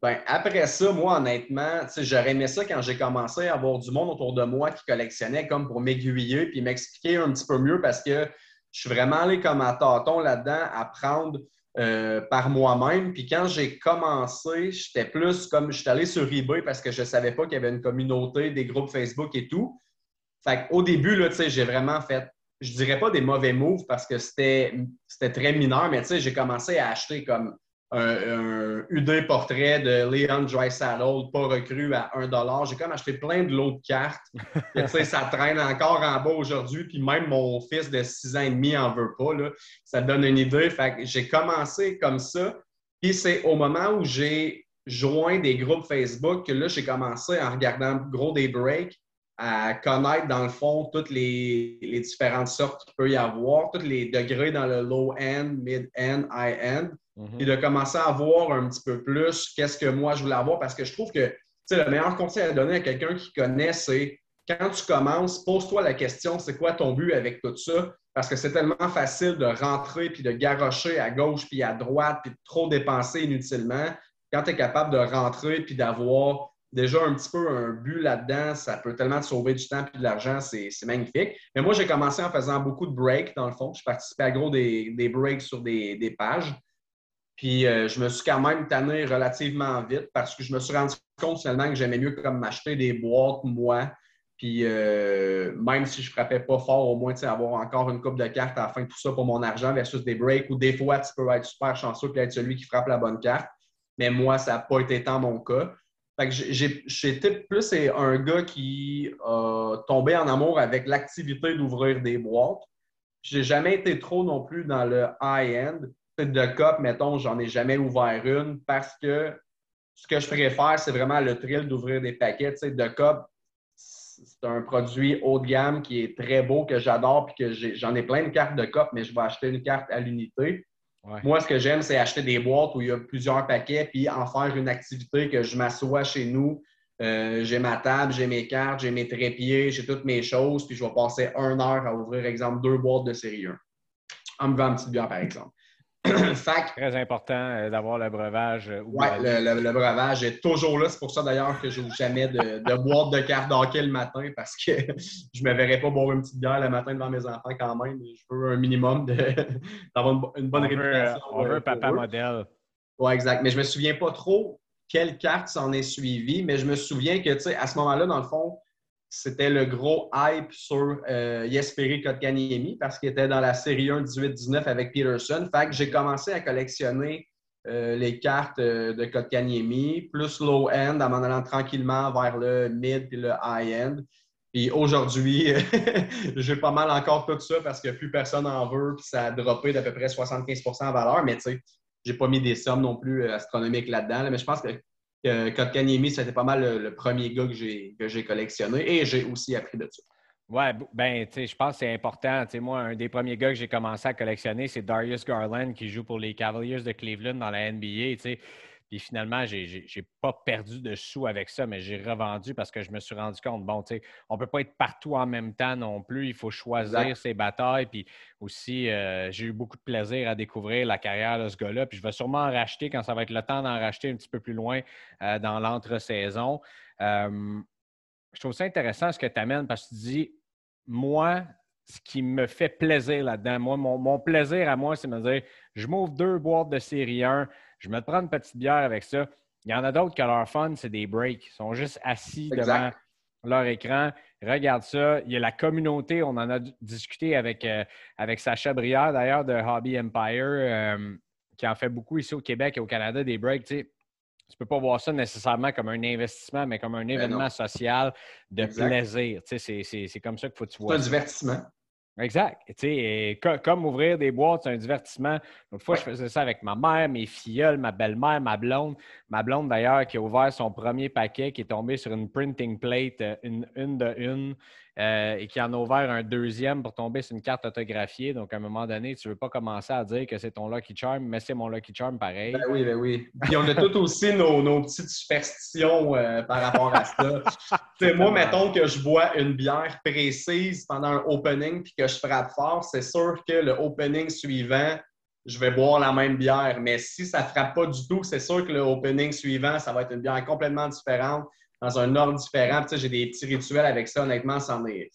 Ben, après ça, moi, honnêtement, j'aurais aimé ça quand j'ai commencé à avoir du monde autour de moi qui collectionnait comme pour m'aiguiller puis m'expliquer un petit peu mieux parce que je suis vraiment allé comme à tâton là-dedans, à prendre euh, par moi-même. Puis quand j'ai commencé, j'étais plus comme je suis allé sur eBay parce que je ne savais pas qu'il y avait une communauté, des groupes Facebook et tout. Fait au début, là, j'ai vraiment fait, je dirais pas des mauvais moves parce que c'était très mineur, mais j'ai commencé à acheter comme un, un portrait de Leon Saddle, pas recru à 1 J'ai comme acheté plein de lots de cartes. ça traîne encore en bas aujourd'hui, puis même mon fils de 6 ans et demi en veut pas. Là. Ça donne une idée. Fait j'ai commencé comme ça. Puis c'est au moment où j'ai joint des groupes Facebook que là, j'ai commencé en regardant gros des breaks à connaître dans le fond toutes les, les différentes sortes qu'il peut y avoir, tous les degrés dans le low-end, mid-end, high-end. Et de commencer à voir un petit peu plus qu'est-ce que moi je voulais avoir parce que je trouve que le meilleur conseil à donner à quelqu'un qui connaît, c'est quand tu commences, pose-toi la question c'est quoi ton but avec tout ça? Parce que c'est tellement facile de rentrer puis de garrocher à gauche puis à droite puis de trop dépenser inutilement. Quand tu es capable de rentrer puis d'avoir déjà un petit peu un but là-dedans, ça peut tellement te sauver du temps et de l'argent, c'est magnifique. Mais moi, j'ai commencé en faisant beaucoup de breaks, dans le fond. Je participais à gros des, breaks sur des pages. Puis euh, je me suis quand même tanné relativement vite parce que je me suis rendu compte finalement que j'aimais mieux comme m'acheter des boîtes, moi. Puis euh, même si je frappais pas fort, au moins avoir encore une coupe de cartes à la fin de tout ça pour mon argent versus des breaks où des fois tu peux être super chanceux et être celui qui frappe la bonne carte. Mais moi, ça n'a pas été tant mon cas. Fait que j'étais plus un gars qui a tombé en amour avec l'activité d'ouvrir des boîtes. J'ai jamais été trop non plus dans le high-end de cop, mettons, j'en ai jamais ouvert une parce que ce que je préfère, c'est vraiment le thrill d'ouvrir des paquets. de cop, c'est un produit haut de gamme qui est très beau, que j'adore, puis que j'en ai, plein de cartes de cop, mais je vais acheter une carte à l'unité. Moi, ce que j'aime, c'est acheter des boîtes où il y a plusieurs paquets, puis en faire une activité que je m'assois chez nous. Euh, j'ai ma table, j'ai mes cartes, j'ai mes trépieds, j'ai toutes mes choses, puis je vais passer une heure à ouvrir, exemple, deux boîtes de série 1. En me vendant une petite bière, par exemple. Très important euh, d'avoir le breuvage. Euh, oui, le, breuvage est toujours là. C'est pour ça d'ailleurs que je n'ouvre jamais de, de, boîte de cartes d'hockey le matin parce que je ne me verrais pas boire une petite bière le matin devant mes enfants quand même. Je veux un minimum d'avoir une, bonne réputation. on veut un papa modèle. Oui, exact. Mais je ne me souviens pas trop quelle carte s'en est suivie, mais je me souviens que, tu sais, à ce moment-là, dans le fond, c'était le gros hype sur euh, Jesperi Kotkaniemi parce qu'il était dans la série 1 18-19 avec Peterson. Fait j'ai commencé à collectionner euh, les cartes euh, de Kotkaniemi, plus low-end, en m'en allant tranquillement vers le mid puis le high-end. Puis aujourd'hui, j'ai pas mal encore tout ça parce que plus personne en veut, puis ça a droppé d'à peu près 75% en valeur. Mais tu sais, j'ai pas mis des sommes non plus astronomiques là-dedans. mais je pense que Kotkaniemi, c'était pas mal le, premier gars que j'ai collectionné et j'ai aussi appris de ça. Ouais, ben, tu sais, je pense que c'est important. Tu sais, moi, un des premiers gars que j'ai commencé à collectionner, c'est Darius Garland qui joue pour les Cavaliers de Cleveland dans la NBA. Tu sais, puis finalement, je n'ai pas perdu de sous avec ça, mais j'ai revendu parce que je me suis rendu compte, bon, tu sais, on ne peut pas être partout en même temps non plus. Il faut choisir ses batailles. Puis aussi, euh, j'ai eu beaucoup de plaisir à découvrir la carrière de ce gars-là. Puis je vais sûrement en racheter quand ça va être le temps d'en racheter un petit peu plus loin euh, dans l'entre-saison. Euh, je trouve ça intéressant ce que tu amènes parce que tu dis, moi, ce qui me fait plaisir là-dedans, moi, mon, mon, plaisir à moi, c'est de me dire, je m'ouvre deux boîtes de série 1 je me prends une petite bière avec ça. Il y en a d'autres que leur fun, c'est des breaks. Ils sont juste assis devant leur écran. Regarde ça. Il y a la communauté. On en a discuté avec, euh, avec Sacha Brière, d'ailleurs, de Hobby Empire, euh, qui en fait beaucoup ici au Québec et au Canada, des breaks. Tu ne peux pas voir ça nécessairement comme un investissement, mais comme un ben événement social de plaisir. c'est comme ça qu'il faut que tu vois. C'est un divertissement. Exact. Et, comme ouvrir des boîtes, c'est un divertissement. Une fois, je faisais ça avec ma mère, mes filleuls, ma belle-mère, ma blonde. Ma blonde, d'ailleurs, qui a ouvert son premier paquet, qui est tombé sur une printing plate, euh, une, une de une. Euh, et qui en a ouvert un deuxième pour tomber sur une carte autographiée. Donc, à un moment donné, tu ne veux pas commencer à dire que c'est ton Lucky Charm, mais c'est mon Lucky Charm pareil. Ben oui, ben oui. Puis on a tous aussi nos, petites superstitions euh, par rapport à ça. moi, mettons que je bois une bière précise pendant un opening puis que je frappe fort, c'est sûr que le opening suivant, je vais boire la même bière. Mais si ça ne frappe pas du tout, c'est sûr que le opening suivant, ça va être une bière complètement différente dans un ordre différent. Tu sais, j'ai des petits rituels avec ça, honnêtement, c'en est,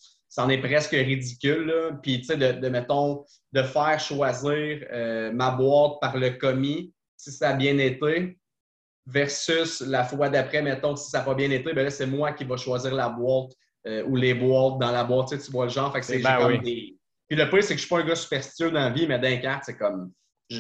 est presque ridicule. Là. Puis, tu sais, de, mettons, de faire choisir euh, ma boîte par le commis, si ça a bien été, versus la fois d'après, mettons, si ça n'a pas bien été, ben là, c'est moi qui vais choisir la boîte euh, ou les boîtes dans la boîte. Tu, sais, tu vois le genre. Fait que c'est ben comme des... Puis le pire, c'est que je ne suis pas un gars superstitieux dans la vie, mais d'un carte, c'est comme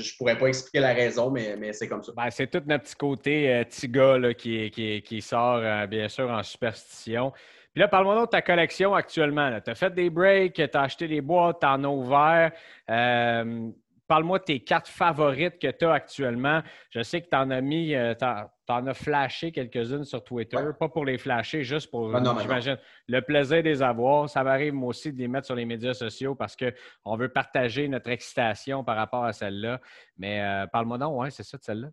je ne pourrais pas expliquer la raison, mais, c'est comme ça. Ben, c'est tout notre petit côté euh, qui, qui, sort, euh, bien sûr, en superstition. Puis là, parle-moi de ta collection actuellement. Tu as fait des breaks, tu as acheté des boîtes, tu en as ouvert. Euh, parle-moi de tes quatre favorites que tu as actuellement. Je sais que tu en as mis, tu en as flashé quelques-unes sur Twitter, pas pour les flasher, juste pour, ah, j'imagine, le plaisir des avoir. Ça m'arrive, moi aussi, de les mettre sur les médias sociaux parce qu'on veut partager notre excitation par rapport à celle-là. Mais euh, parle-moi donc, ouais, c'est ça de celle-là.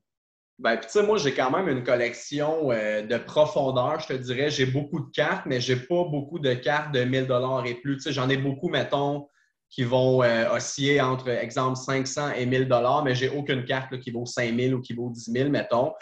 Ben, tu sais, moi, j'ai quand même une collection euh, de profondeur, je te dirais. J'ai beaucoup de cartes, mais j'ai pas beaucoup de cartes de 1000 et plus. Tu sais, j'en ai beaucoup, mettons, qui vont euh, osciller entre, exemple, 500 et 1000 mais j'ai aucune carte qui vaut 5000 ou qui vaut 10 000, mettons.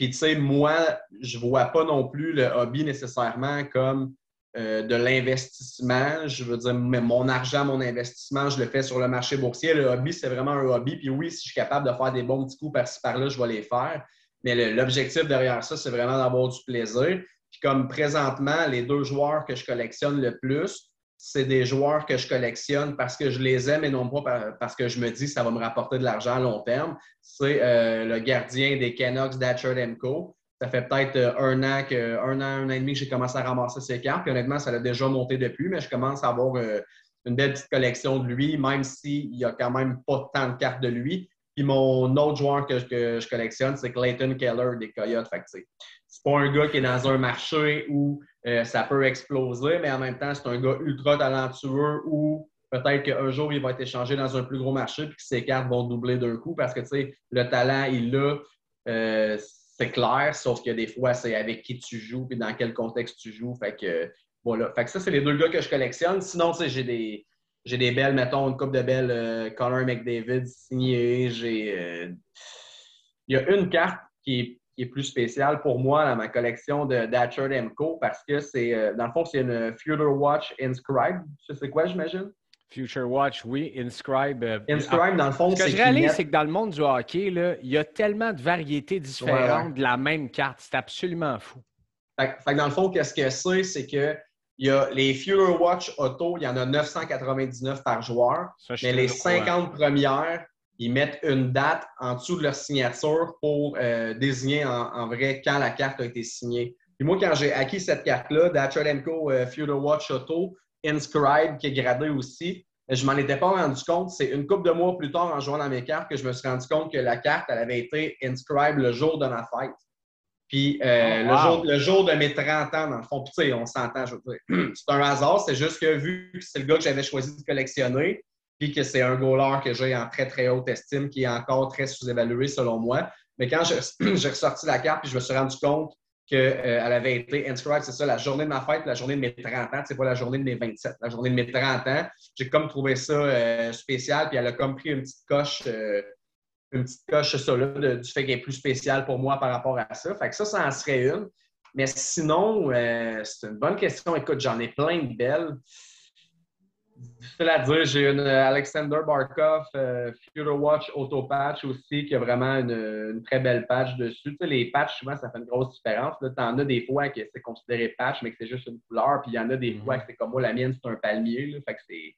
Puis, tu sais, moi, je vois pas non plus le hobby nécessairement comme euh, de l'investissement. Je veux dire, mon argent, mon investissement, je le fais sur le marché boursier. Le hobby, c'est vraiment un hobby. Puis oui, si je suis capable de faire des bons petits coups par-ci par-là, je vais les faire. Mais l'objectif derrière ça, c'est vraiment d'avoir du plaisir. Puis comme présentement, les deux joueurs que je collectionne le plus, c'est des joueurs que je collectionne parce que je les aime et non pas parce que je me dis que ça va me rapporter de l'argent à long terme. C'est euh, le gardien des Canucks, Datcher Co. Ça fait peut-être euh, un an, que, un an, un an et demi que j'ai commencé à ramasser ses cartes. Puis honnêtement, ça a déjà monté depuis, mais je commence à avoir euh, une belle petite collection de lui, même s'il n'y a quand même pas tant de cartes de lui. Puis mon autre joueur que, je collectionne, c'est Clayton Keller des Coyotes. Fait c'est pas un gars qui est dans un marché où euh, ça peut exploser, mais en même temps, c'est un gars ultra talentueux où peut-être qu'un jour, il va être échangé dans un plus gros marché et que ses cartes vont doubler d'un coup parce que, tu sais, le talent, il l'a, euh, c'est clair, sauf que des fois, c'est avec qui tu joues et dans quel contexte tu joues. Fait que, voilà. Fait que ça, c'est les deux gars que je collectionne. Sinon, j'ai des, j'ai des belles, mettons, une coupe de belles euh, Connor McDavid signées. J'ai. Euh, il y a une carte qui est, plus spéciale pour moi dans ma collection de Datcher Demco parce que c'est, euh, dans le fond, c'est une Future Watch Inscribed. Tu sais quoi, j'imagine? Future Watch, oui. Inscribe. Inscribe, dans le fond, Ce que je réalise, c'est que dans le monde du hockey, là, il y a tellement de variétés différentes de la même carte. C'est absolument fou. Fait, fait, dans le fond, qu'est-ce que c'est? C'est que il y a les Future Watch Auto, il y en a 999 par joueur. mais les 50 premières, ils mettent une date en dessous de leur signature pour euh, désigner en, vrai quand la carte a été signée. Puis moi, quand j'ai acquis cette carte-là, Datcher Co euh, Future Watch Auto, Inscribe, qui est gradé aussi, je m'en étais pas rendu compte. C'est une couple de mois plus tard, en jouant dans mes cartes, que je me suis rendu compte que la carte, elle avait été inscribe le jour de ma fête. Puis euh, oh, le, jour, de mes 30 ans, dans le fond, puis on s'entend, je veux dire. C'est un hasard, c'est juste que vu que c'est le gars que j'avais choisi de collectionner, puis que c'est un goaler que j'ai en très, très haute estime, qui est encore très sous-évalué selon moi. Mais quand j'ai ressorti la carte, puis je me suis rendu compte qu'elle euh, avait été inscrite, c'est ça, la journée de ma fête, la journée de mes 30 ans, c'est pas la journée de mes 27, la journée de mes 30 ans. J'ai comme trouvé ça euh, spécial, puis elle a comme pris une petite coche une petite coche ça là, du fait qu'elle est plus spéciale pour moi par rapport à ça. Fait que ça, ça en serait une. Mais sinon, euh, c'est une bonne question. Écoute, j'en ai plein de belles. Difficile à dire, j'ai une Alexander Barkov euh, Future Watch Auto Patch aussi, qui a vraiment une, très belle patch dessus. Tu sais, les patchs, souvent, ça fait une grosse différence. Tu en as des fois que c'est considéré patch, mais que c'est juste une couleur. Puis il y en a des fois mm-hmm. que c'est comme moi, la mienne, c'est un palmier. Là, fait que c'est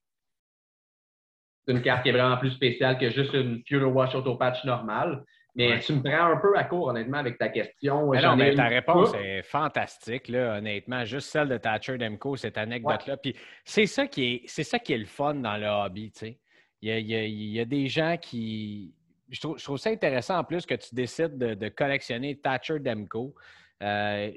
c'est une carte qui est vraiment plus spéciale que juste une Future Watch Auto Patch normale. Mais tu me prends un peu à court, honnêtement, avec ta question. Mais non, mais ta réponse est fantastique, là, honnêtement. Juste celle de Thatcher Demko, cette anecdote-là. Puis c'est ça, qui est, c'est ça qui est le fun dans le hobby, tu sais. Il y a, il y a, des gens qui... Je trouve, je trouve, ça intéressant en plus que tu décides de, collectionner Thatcher Demko. Euh,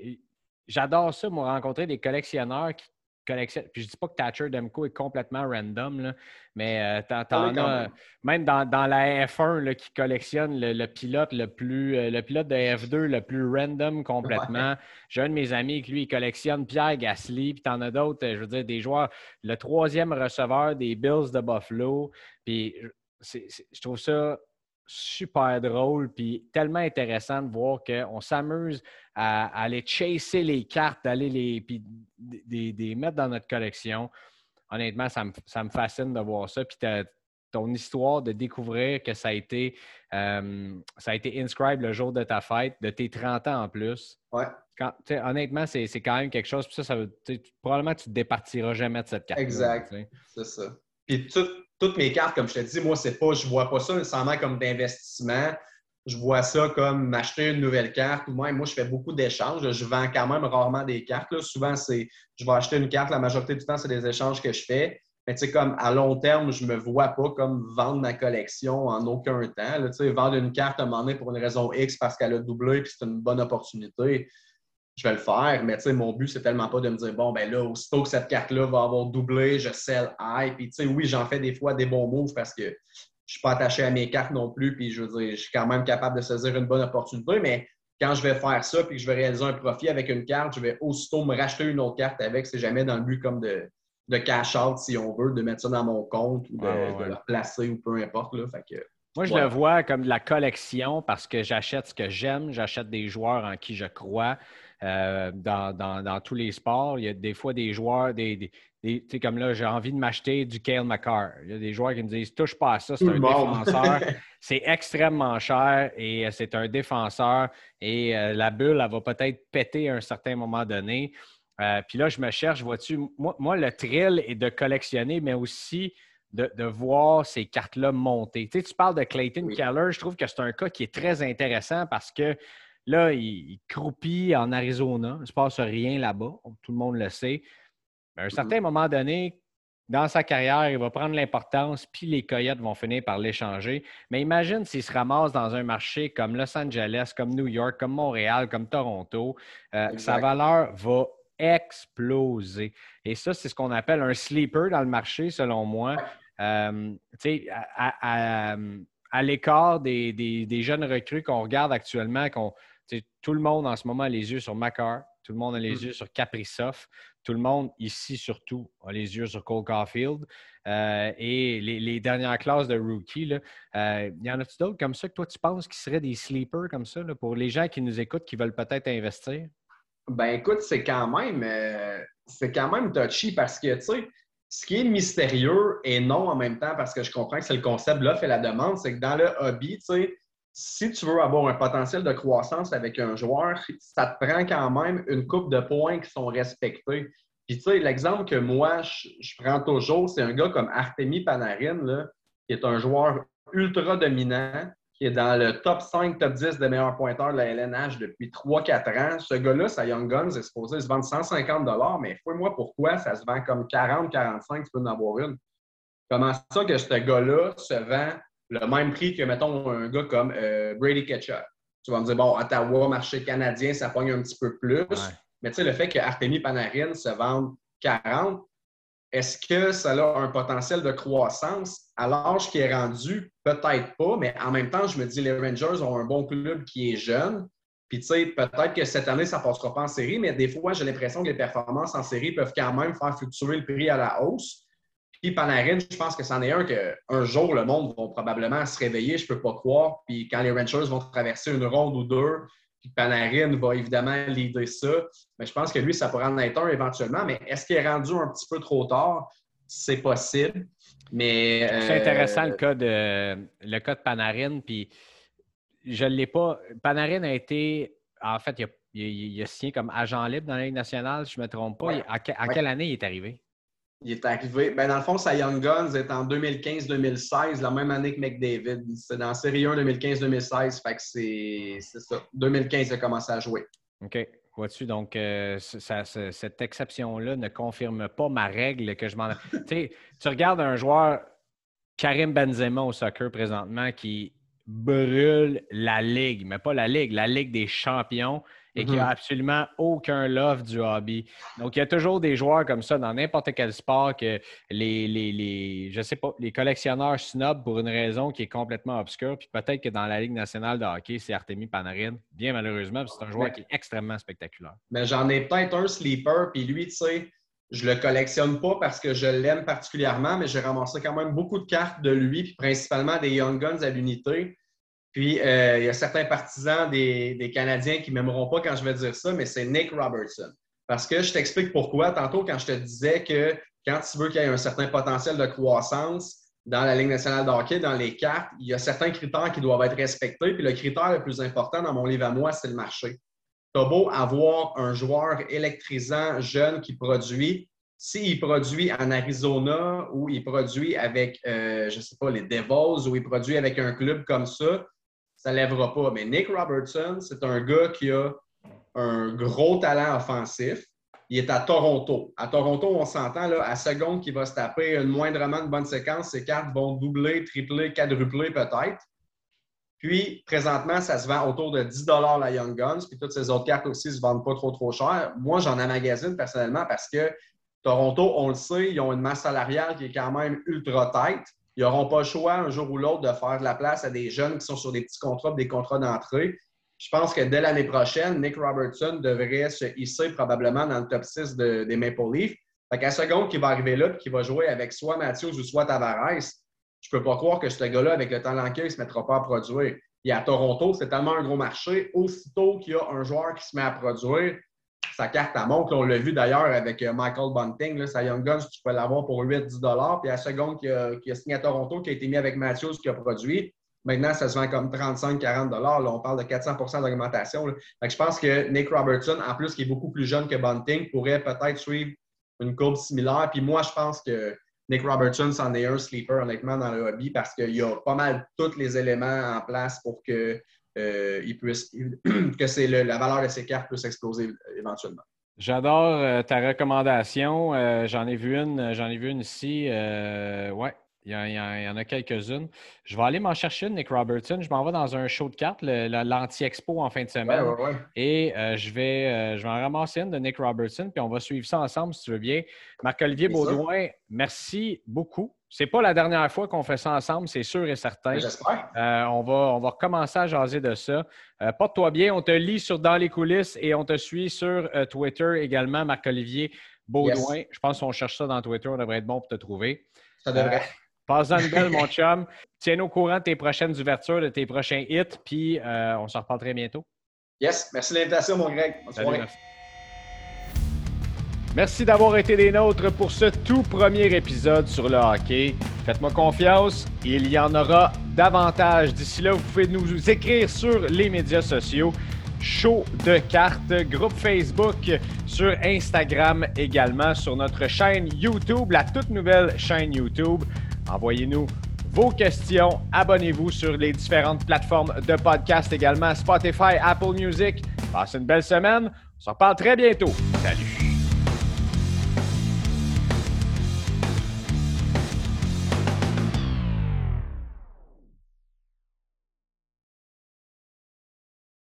j'adore ça, moi, rencontrer des collectionneurs qui collectionne. Puis je dis pas que Thatcher Demko est complètement random, mais euh, t'en, as, même dans, la F1 qui collectionne le, pilote le plus euh, le pilote de F2 le plus random complètement. J'ai un de mes amis qui lui il collectionne Pierre Gasly, puis t'en as d'autres, je veux dire, des joueurs, le troisième receveur des Bills de Buffalo. Puis je trouve ça super drôle, puis tellement intéressant de voir qu'on s'amuse à, aller chasser les cartes, d'aller les, puis des, mettre dans notre collection. Honnêtement, ça me, fascine de voir ça. Puis ton histoire de découvrir que ça a été, euh, ça a été inscribe le jour de ta fête, de tes 30 ans en plus. Ouais. honnêtement, c'est quand même quelque chose. Puis ça, ça probablement, tu ne te départiras jamais de cette carte. Exact. C'est ça. Puis toutes mes cartes, comme je te dis, moi, c'est pas, je vois pas ça nécessairement comme d'investissement. Je vois ça comme m'acheter une nouvelle carte. Ou moi, je fais beaucoup d'échanges. Je vends quand même rarement des cartes. Souvent, c'est je vais acheter une carte. La majorité du temps, c'est des échanges que je fais. Mais tu sais, comme à long terme, je me vois pas comme vendre ma collection en aucun temps. tu sais, vendre une carte à un moment donné pour une raison X parce qu'elle a doublé et c'est une bonne opportunité je vais le faire, mais tu sais, mon but, c'est tellement pas de me dire, bon, ben là, aussitôt que cette carte-là va avoir doublé, je sell high. Puis, tu sais, oui, j'en fais des fois des bons moves parce que je suis pas attaché à mes cartes non plus. Puis, je veux dire, je suis quand même capable de saisir une bonne opportunité. Mais quand je vais faire ça puis que je vais réaliser un profit avec une carte, je vais aussitôt me racheter une autre carte avec. C'est jamais dans le but comme de, de cash out, si on veut, de mettre ça dans mon compte ou de, le placer ou peu importe. Là. Fait que, moi, je le vois comme de la collection parce que j'achète ce que j'aime, j'achète des joueurs en qui je crois. Euh, dans, tous les sports. Il y a des fois des joueurs, des, sais, comme là, j'ai envie de m'acheter du Kale McCarr. Il y a des joueurs qui me disent touche pas à ça, c'est un défenseur. c'est extrêmement cher et euh, c'est un défenseur. Et euh, la bulle, elle va peut-être péter à un certain moment donné. puis là, je me cherche, vois-tu, moi, le thrill est de collectionner, mais aussi de, voir ces cartes-là monter. Tu, sais, tu parles de Clayton Keller, je trouve que c'est un cas qui est très intéressant parce que Là, il, croupit en Arizona. Il ne se passe rien là-bas. Tout le monde le sait. Mais à un certain moment donné, dans sa carrière, il va prendre l'importance, puis les Coyotes vont finir par l'échanger. Mais imagine s'il se ramasse dans un marché comme Los Angeles, comme New York, comme Montréal, comme Toronto. Euh, sa valeur va exploser. Et ça, c'est ce qu'on appelle un sleeper dans le marché, selon moi. Euh, à, à, l'écart des, des, jeunes recrues qu'on regarde actuellement, qu'on tout le monde en ce moment a les yeux sur Macar. Tout le monde a les Mm. yeux sur Kaprizov. Tout le monde, ici surtout, a les yeux sur Cole Caulfield. Euh, et les, les dernières classes de rookie, là, euh, y en a-tu d'autres comme ça que toi, tu penses qui seraient des sleepers comme ça là, pour les gens qui nous écoutent, qui veulent peut-être investir? Ben écoute, c'est quand même euh, c'est quand même touchy parce que tu sais, ce qui est mystérieux et non en même temps, parce que je comprends que c'est le concept l'offre et la demande, c'est que dans le hobby, tu sais, si tu veux avoir un potentiel de croissance avec un joueur, ça te prend quand même une coupe de points qui sont respectés. Puis tu sais, l'exemple que moi je, prends toujours, c'est un gars comme Artemi Panarin, là, qui est un joueur ultra dominant, qui est dans le top 5, top 10 des meilleurs pointeurs de la LNH depuis 3-4 ans. Ce gars-là, sa Young Guns est supposé se vendre 150 mais fouille-moi pourquoi ça se vend comme 40-45, tu peux en avoir une. Comment ça que ce gars-là se vend le même prix que, mettons, un gars comme euh, Brady Ketchup? Tu vas me dire, bon, Ottawa, marché canadien, ça pogne un petit peu plus. Ouais. Mais tu sais, le fait que Artemi Panarin se vende 40, est-ce que ça a un potentiel de croissance à l'âge qui est rendu? Peut-être pas, mais en même temps, je me dis, les Rangers ont un bon club qui est jeune. Puis, tu sais, peut-être que cette année, ça ne passera pas en série, mais des fois, j'ai l'impression que les performances en série peuvent quand même faire fluctuer le prix à la hausse. Puis, Panarin, je pense que c'en est un que un jour, le monde va probablement se réveiller, je ne peux pas croire. Puis, quand les Rangers vont traverser une ronde ou deux, puis Panarin va évidemment l'idée ça. Mais je pense que lui, ça pourrait en être un éventuellement. Mais est-ce qu'il est rendu un petit peu trop tard? C'est possible. Mais. C'est euh, intéressant le cas de le cas de Panarin. Puis je ne l'ai pas. Panarin a été. En fait, il a, il a- il a signé comme agent libre dans la Ligue nationale, si je ne me trompe pas. Ouais. À, que- à Ouais. quelle année il est arrivé? Il est arrivé. Ben, dans le fond, sa Young Guns est en 2015-2016, la même année que McDavid. C'est dans Série 1 2015-2016. Fait que c'est ça. 2015, il a commencé à jouer. OK. Vois-tu, donc euh, cette exception-là ne confirme pas ma règle que je m'en. tu regardes un joueur, Karim Benzema au soccer présentement, qui brûle la Ligue, mais pas la Ligue, la Ligue des champions, et qui Mhm. a absolument aucun love du hobby. Donc, il y a toujours des joueurs comme ça dans n'importe quel sport que les, les, les, je sais pas, les collectionneurs snobent pour une raison qui est complètement obscure. Puis peut-être que dans la Ligue nationale de hockey, c'est Artemi Panarin, bien malheureusement, puis c'est un joueur Mais- qui est extrêmement spectaculaire. Mais j'en ai peut-être un sleeper, puis lui, tu sais, je le collectionne pas parce que je l'aime particulièrement, mais j'ai ramassé quand même beaucoup de cartes de lui, puis principalement des Young Guns à l'unité. Puis euh, il y a certains partisans des, des Canadiens qui m'aimeront pas quand je vais dire ça, mais c'est Nick Robertson. Parce que je t'explique pourquoi. Tantôt, quand je te disais que quand tu veux qu'il y ait un certain potentiel de croissance dans la Ligue nationale de hockey, dans les cartes, il y a certains critères qui doivent être respectés. Puis le critère le plus important dans mon livre à moi, c'est le marché. T'as beau avoir un joueur électrisant, jeune, qui produit. S'il produit en Arizona ou il produit avec, euh, je ne sais pas, les Devils ou il produit avec un club comme ça, ça lèvera pas. Mais Nick Robertson, c'est un gars qui a un gros talent offensif. Il est à Toronto. À Toronto, on s'entend, là, à seconde qu'il va se taper une moindrement de bonne séquence, ses cartes vont doubler, tripler, quadrupler peut-être. Puis, présentement, ça se vend autour de 10 la Young Guns, puis toutes ces autres cartes aussi ne se vendent pas trop, trop cher. Moi, j'en amagasine personnellement parce que Toronto, on le sait, ils ont une masse salariale qui est quand même ultra tight. Ils n'auront pas le choix un jour ou l'autre de faire de la place à des jeunes qui sont sur des petits contrats, des contrats d'entrée. Je pense que dès l'année prochaine, Nick Robertson devrait se hisser probablement dans le top 6 de- des Maple Leafs. Fait qu'à seconde qu'il va arriver là et qu'il va jouer avec soit Matthews ou soit Tavares, je peux pas croire que ce gars-là, avec le talent qu'il a, il se mettra pas à produire. Et à Toronto, c'est tellement un gros marché. Aussitôt qu'il y a un joueur qui se met à produire, sa carte à montre. On l'a vu d'ailleurs avec euh, Michael Bunting. Sa Young Guns, tu peux l'avoir pour 8-10 Puis la seconde qu'il a, signé à Toronto, qui a été mis avec Matthews, qui a produit, maintenant, ça se vend comme 35-40 Là, on parle de 400 d'augmentation. je pense que Nick Robertson, en plus, qui est beaucoup plus jeune que Bunting, pourrait peut-être suivre une courbe similaire. Puis moi, je pense que Nick Robertson, c'en est un sleeper, honnêtement, dans le hobby parce qu'il y a pas mal tous les éléments en place pour que, euh, il puisse, que c'est la valeur de ses cartes puisse exploser éventuellement. J'adore euh, ta recommandation. Euh, j'en ai vu une, j'en ai vu une ici. Euh, ouais, il y, en- il y a quelques-unes. Je vais aller m'en chercher une, Nick Robertson. Je m'en vais dans un show de cartes, l'anti-expo en fin de semaine. ouais. Et euh, je, vais, euh, je vais en ramasser une de Nick Robertson, puis on va suivre ça ensemble si tu veux bien. Marc-Olivier. Baudouin, merci beaucoup. C'est pas la dernière fois qu'on fait ça ensemble, c'est sûr et certain. J'espère. Euh, on, va, on va recommencer à jaser de ça. Euh, porte-toi bien. On te lit sur Dans les coulisses et on te suit sur euh, Twitter également, Marc-Olivier Baudouin. Je pense qu'on cherche ça dans Twitter. On devrait être bon pour te trouver. Ça devrait. Passe-en une belle, mon chum. Tiens-nous au courant de tes prochaines ouvertures, de tes prochains hits, puis on se reparle très bientôt. Yes. Merci de l'invitation, mon Greg. Merci. Merci d'avoir été des nôtres pour ce tout premier épisode sur le hockey. Faites-moi confiance, il y en aura davantage. D'ici là, vous pouvez nous écrire sur les médias sociaux. Show de cartes, groupe Facebook, sur Instagram également, sur notre chaîne YouTube, la toute nouvelle chaîne YouTube. Envoyez-nous vos questions. Abonnez-vous sur les différentes plateformes de podcast également, Spotify, Apple Music. Passez une belle semaine. On se reparle très bientôt.